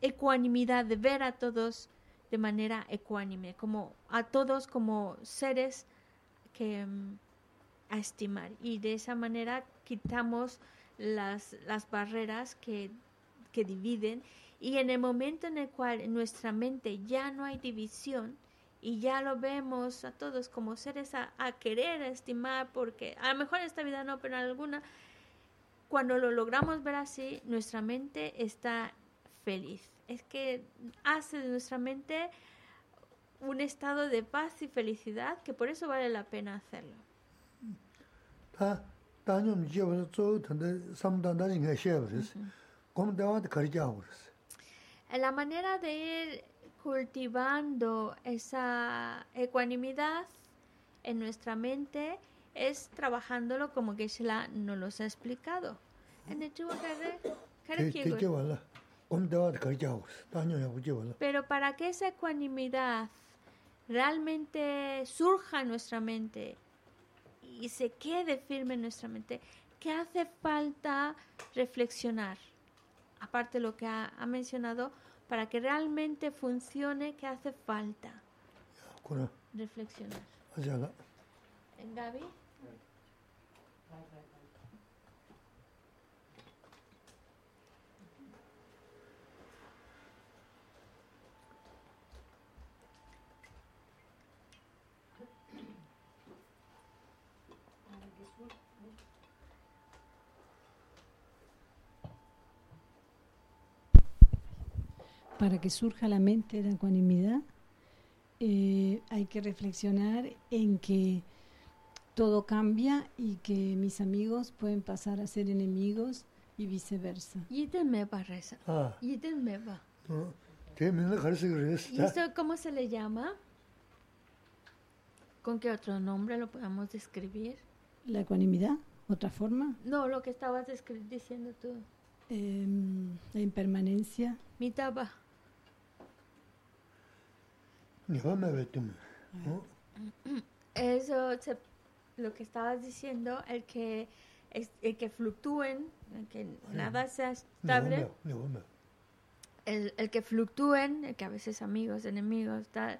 ecuanimidad de ver a todos de manera ecuánime, como a todos como seres que mm, a estimar. Y de esa manera quitamos las, las barreras que, que dividen y en el momento en el cual en nuestra mente ya no hay división y ya lo vemos a todos como seres a, querer, estimar, porque a lo mejor en esta vida no, pero en alguna, cuando lo logramos ver así, nuestra mente está feliz. Es que hace de nuestra mente un estado de paz y felicidad que por eso vale la pena hacerlo. La manera de ir cultivando esa ecuanimidad en nuestra mente es trabajándolo como que Shila no los ha explicado. Pero para que esa ecuanimidad realmente surja en nuestra mente y se quede firme en nuestra mente, ¿qué hace falta reflexionar? Aparte lo que ha, mencionado, para que realmente funcione, ¿qué hace falta? Reflexionar. Gaby. para que surja la mente de la ecuanimidad, eh, hay que reflexionar en que todo cambia y que mis amigos pueden pasar a ser enemigos y viceversa. Y este me parece. Ah. Y este me va. ¿Y esto cómo se le llama? ¿Con qué otro nombre lo podemos describir? La ecuanimidad, otra forma. No, lo que estabas diciendo tú. Eh, la impermanencia. Mitaba. Eso, lo que estabas diciendo, el que, el que fluctúen, el que nada sea estable. El, el, que fluctúen, el que a veces amigos, enemigos, tal,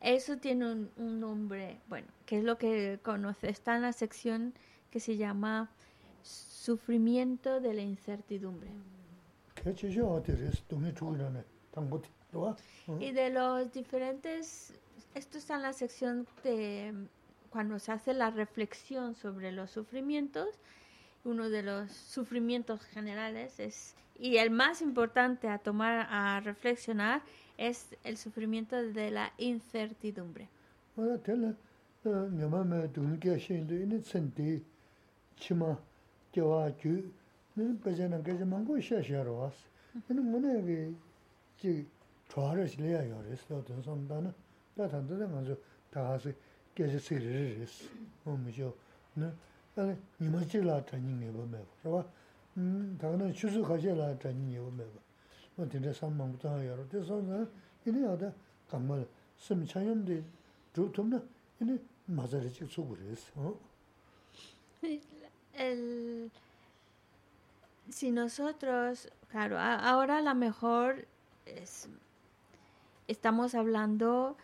eso tiene un, un, nombre, bueno, que es lo que conoce, está en la sección que se llama sufrimiento de la incertidumbre. Y de los diferentes, esto está en la sección de cuando se hace la reflexión sobre los sufrimientos, uno de los sufrimientos generales es, y el más importante a tomar, a reflexionar, es el sufrimiento de la incertidumbre. chwaa shiliya yo res, lo dun som da na, da tan da nga zo da ha si gyesi si ri res, o mi jo, na, ane nima chi la ta nying ne bo me bo, rwa, da mm, na chu su ka she la ta nying ne bo me bo, mo ten de sam mang bu ta yo ro, de som na, ini ya da kam ma la, sim cha yam de, dhru tum na, ini ma za ri chik su gu res, o. Si nosotros, claro, ahora la mejor es estamos hablando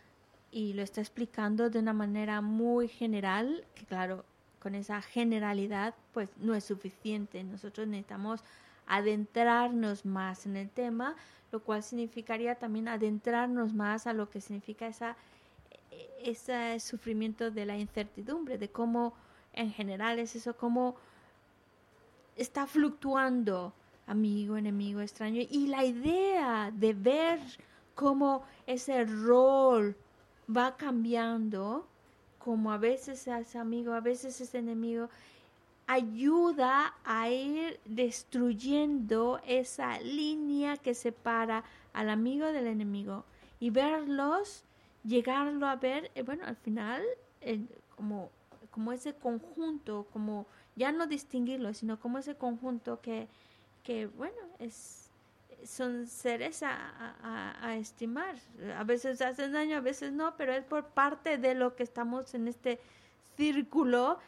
y lo está explicando de una manera muy general, que claro, con esa generalidad pues no es suficiente. Nosotros necesitamos adentrarnos más en el tema, lo cual significaría también adentrarnos más a lo que significa esa, ese sufrimiento de la incertidumbre, de cómo en general es eso, cómo está fluctuando amigo, enemigo, extraño. Y la idea de ver cómo ese rol va cambiando, como a veces es amigo, a veces es enemigo, ayuda a ir destruyendo esa línea que separa al amigo del enemigo y verlos, llegarlo a ver, eh, bueno, al final, eh, como, como ese conjunto, como ya no distinguirlo, sino como ese conjunto que, que bueno, es, son seres a, a- a estimar. A veces hacen daño, a veces no, pero es por parte de lo que estamos en este círculo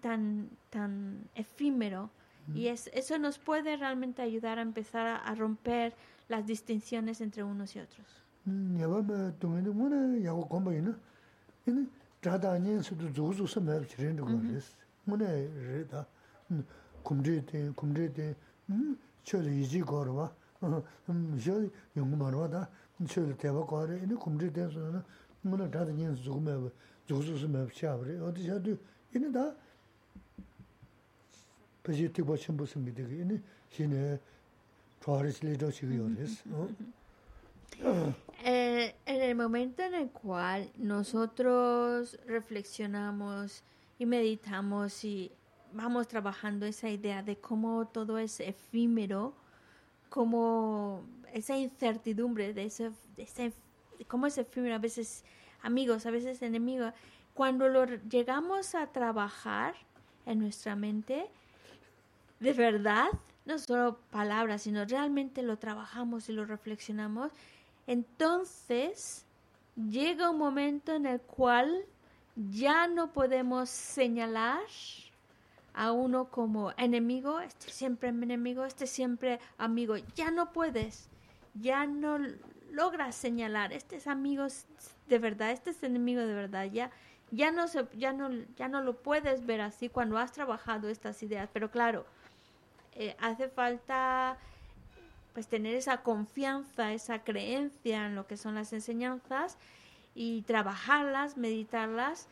tan, tan efímero. Y es, eso nos puede realmente ayudar a empezar a, a romper las distinciones entre unos y otros. 네가 en el momento en el cual nosotros reflexionamos y meditamos y vamos trabajando esa idea de cómo todo es efímero, como esa incertidumbre de ese, de cómo es a veces amigos, a veces enemigos, cuando lo llegamos a trabajar en nuestra mente, de verdad, no solo palabras, sino realmente lo trabajamos y lo reflexionamos, entonces llega un momento en el cual ya no podemos señalar a uno como enemigo, este siempre mi enemigo, este siempre amigo. Ya no puedes, ya no logras señalar, este es amigo de verdad, este es enemigo de verdad. Ya, ya no se, ya no, ya no lo puedes ver así cuando has trabajado estas ideas. Pero claro, eh, hace falta pues tener esa confianza, esa creencia en lo que son las enseñanzas y trabajarlas, meditarlas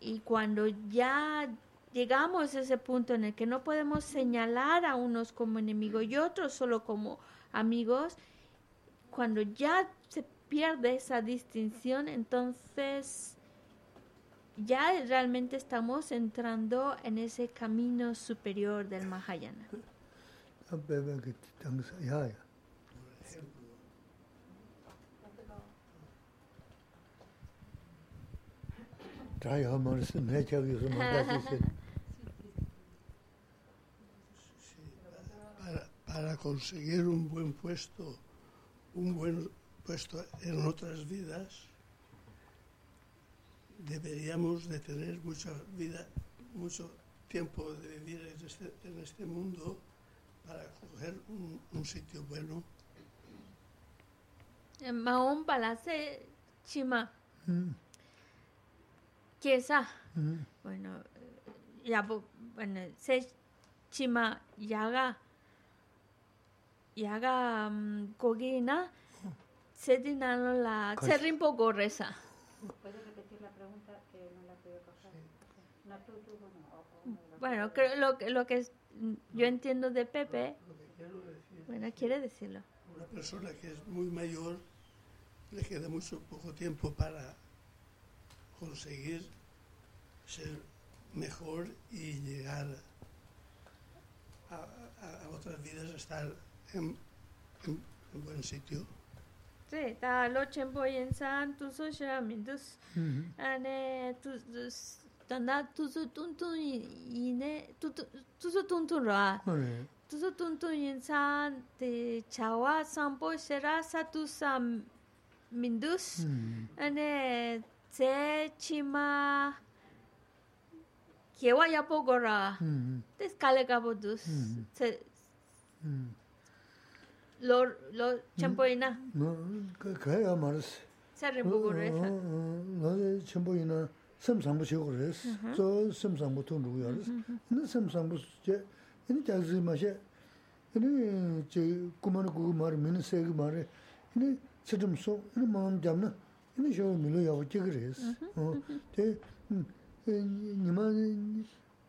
y cuando ya llegamos a ese punto en el que no podemos señalar a unos como enemigos y otros solo como amigos, cuando ya se pierde esa distinción, entonces ya realmente estamos entrando en ese camino superior del Mahayana. Para conseguir un buen puesto, un buen puesto en otras vidas, deberíamos de tener mucha vida, mucho tiempo de vivir en este, en este mundo para coger un, un sitio bueno. Mahón Palace Chima. Mm, Kiesa. mm. Bueno, ya, bueno, se chima yaga. Yaga mm, kogina. Se dinalo la. Se Kas- rimpo gorresa. ¿Puedes repetir la pregunta que no la puedo coger? No, tú, tú, bueno, creo lo, que- lo que es- mm, yo entiendo de Pepe. Bueno, quiere decirlo. Una persona que es muy mayor le queda mucho poco tiempo para conseguir ser mejor y llegar a, a- a otras vidas, estar em buen sitio Sí, ta lo chenpo yin san tu so shira min dus ane tu tanda tu so tun tun yin tu so tun tun ra tu so tun tun yin san te chawa sampo shira sa tu sa min dus ane tse chima kewa yapo gora tes kale kabo dus tse lo lo champoina kaya maris sarre bugu res. Lo champoina sem sambu chigo res. Mm-hmm. So sem sambu tun rugu yaris mm-hmm. ne sem sambu che ini jazi ma she ini che kumar gugu mar min se gu mar ini chidum so ini mam jamna ini sho milo yawo chigo res. Mm-hmm. Oh, te mm, eh, nima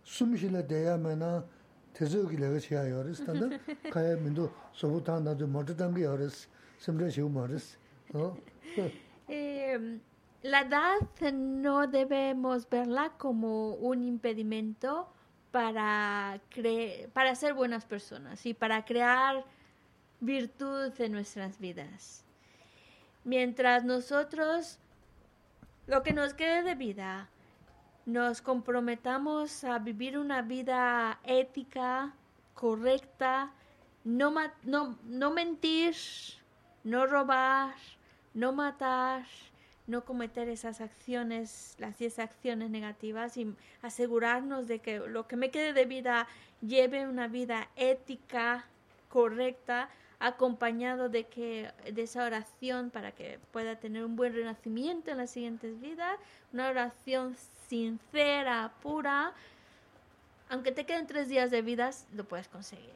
sumishila deya mena 그거 말 미는 세기 말에 이제 지금 소 이제 마음 잡나. 이제 저 밀어 야고 그랬어. 어. 제 니만 숨실에 대야면은 대저기 내가 지야 열었어. 근데 가야 민도 소부탄다도 못 듣던 게 열었어. 심지어 지금 말았어. 어? Eh, la edad no debemos verla como un impedimento para, cre- para ser buenas personas y para crear virtud en nuestras vidas. Mientras nosotros, lo que nos quede de vida, nos comprometamos a vivir una vida ética, correcta, no, no, no mentir, no robar, no matar, no cometer esas acciones, las 10 acciones negativas y asegurarnos de que lo que me quede de vida lleve una vida ética, correcta, acompañado de que de esa oración para que pueda tener un buen renacimiento en las siguientes vidas, una oración sincera, pura, aunque te queden tres días de vidas, lo puedes conseguir.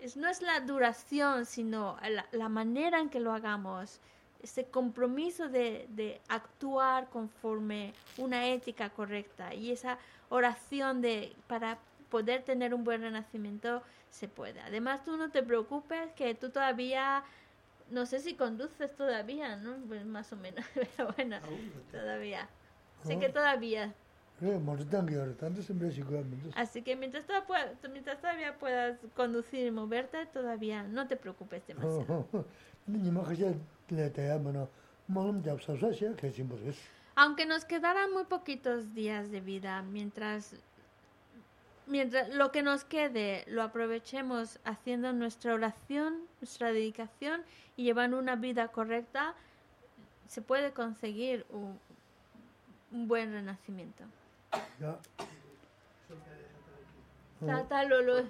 Es, no es la duración, sino la, la manera en que lo hagamos, ese compromiso de, de actuar conforme una ética correcta y esa oración de para poder tener un buen renacimiento se puede. Además, tú no te preocupes que tú todavía, no sé si conduces todavía, ¿no? Pues más o menos, pero bueno, todavía. Sé que todavía. Así que mientras, todavía, mientras todavía puedas conducir y moverte, todavía no te preocupes demasiado. Aunque nos quedaran muy poquitos días de vida, mientras, mientras lo que nos quede lo aprovechemos haciendo nuestra oración, nuestra dedicación y llevando una vida correcta, se puede conseguir un, un buen renacimiento. Ya. Lo,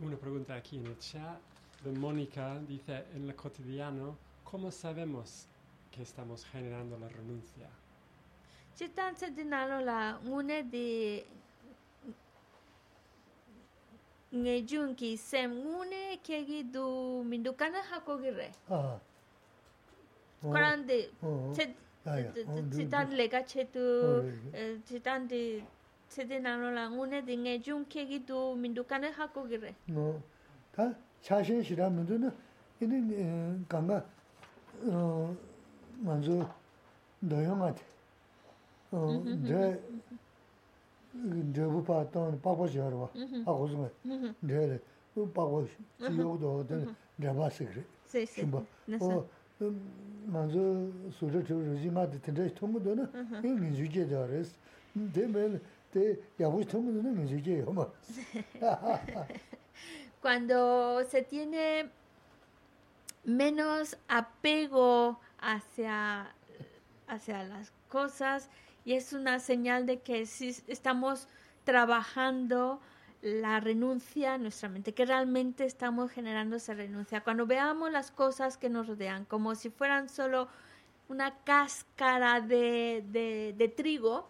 Una pregunta aquí en el chat de Mónica, dice, en el cotidiano, ¿cómo sabemos que estamos generando la renuncia? Citanza di la une di ngejunki sem une kegi du mindukana hakogire. Ah. Grande. Uh -huh. chitan lega che tu chitan di chede nalo la ngune di nge jung ke gi du mindu kane hako gire no ta chashin shira mindu na ini ganga manzu doyo ngate de debu pa ton pakpo shiwarwa hako zunga de le pakpo shiyo do den deba sikri shimba o 고 좀 네. 그 빠고 지역도 된 내가서 그래. Sí, sí. 뭐 Nasa. 어 먼저 소저 저 로지마한테 된다 통도는 이 민주주의다 그랬어. 되면 대 야부 통도는 민주주의요. 뭐. Cuando se tiene menos apego hacia, hacia las cosas y es una señal de que sí estamos trabajando la renuncia en nuestra mente, que realmente estamos generando esa renuncia. Cuando veamos las cosas que nos rodean como si fueran solo una cáscara de, de, de trigo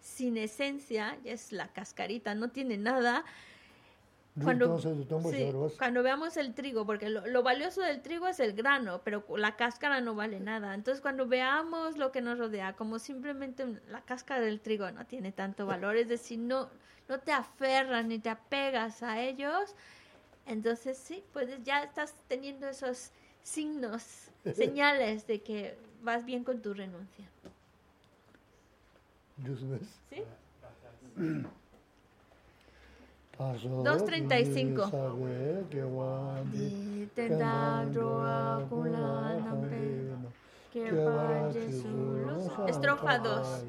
sin esencia, es la cascarita, no tiene nada, cuando, cuando, veamos el trigo, porque lo, lo, valioso del trigo es el grano, pero la cáscara no vale nada. Entonces, cuando veamos lo que nos rodea como simplemente la cáscara del trigo no tiene tanto valor, es decir, no, no te aferras ni te apegas a ellos, entonces sí, pues ya estás teniendo esos signos, señales de que vas bien con tu renuncia. ¿Sí? 2.35 Estrofa 2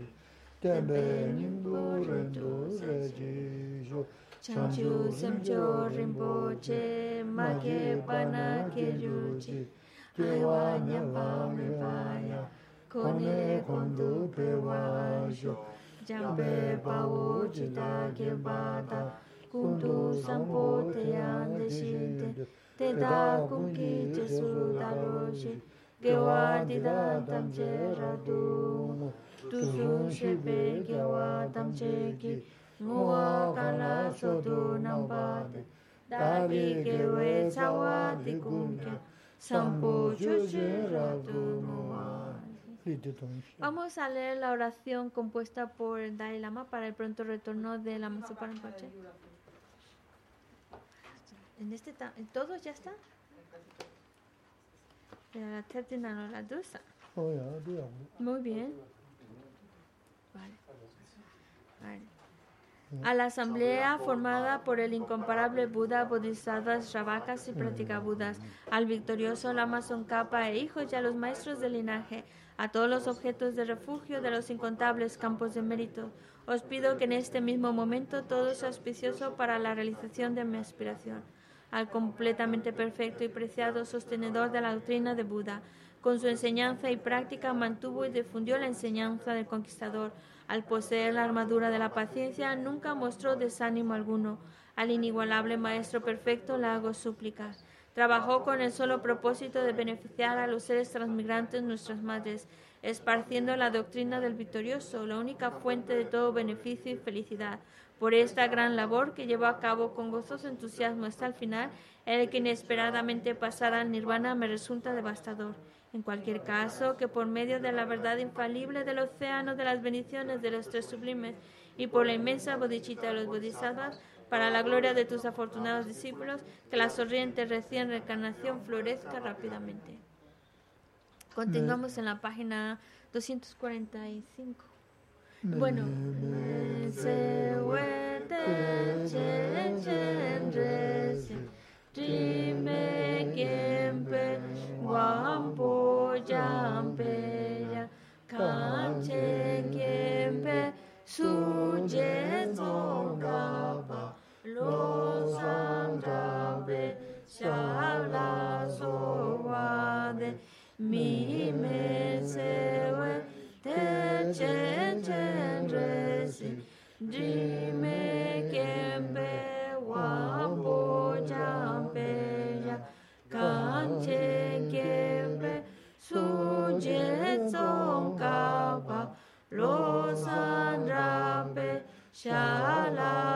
tenpe nimbu rindu seji shu. Chanchu semcho rinpo che, make pana keju chi, kewa nyampa mepaya, kone kondu pewa shu. Jampe pawo chita kebata, kundu sampo teyande shinte, teta kunki jesu dalo shinte, Gewa tamche radu. Gewa tamche ki. Kala gewe. Sampo chuche radu. Vamos a leer la oración compuesta por el Dalai Lama para el pronto retorno de la Masu Rinpoche. En este ta- ¿en todos ya Pero la tercera no la dusa. Muy bien. Vale. Vale. A la asamblea formada por el incomparable Buda, Bodhisattvas, Ravakas y Pratikabudas, al victorioso Lama Tsongkhapa e hijos y a los maestros del linaje, a todos los objetos de refugio de los incontables campos de mérito, os pido que en este mismo momento todo sea auspicioso para la realización de mi aspiración. Al completamente perfecto y preciado sostenedor de la doctrina de Buda, con su enseñanza y práctica mantuvo y difundió la enseñanza del conquistador. Al poseer la armadura de la paciencia, nunca mostró desánimo alguno. Al inigualable Maestro Perfecto le hago súplicas. Trabajó con el solo propósito de beneficiar a los seres transmigrantes, nuestras madres, esparciendo la doctrina del victorioso, la única fuente de todo beneficio y felicidad. Por esta gran labor que llevó a cabo con gozoso entusiasmo hasta el final, el que inesperadamente pasara al nirvana me resulta devastador. En cualquier caso, que por medio de la verdad infalible del océano de las bendiciones de los tres sublimes y por la inmensa bodhicitta de los bodhisattvas, para la gloria de tus afortunados discípulos, que la sonriente recién reencarnación florezca rápidamente. Continuamos en la página 245. Bueno, se huete, chen, chen, resi, Trime Jime kembe wambo jambe ya kanche kembe suje tsonka lo sandrape shala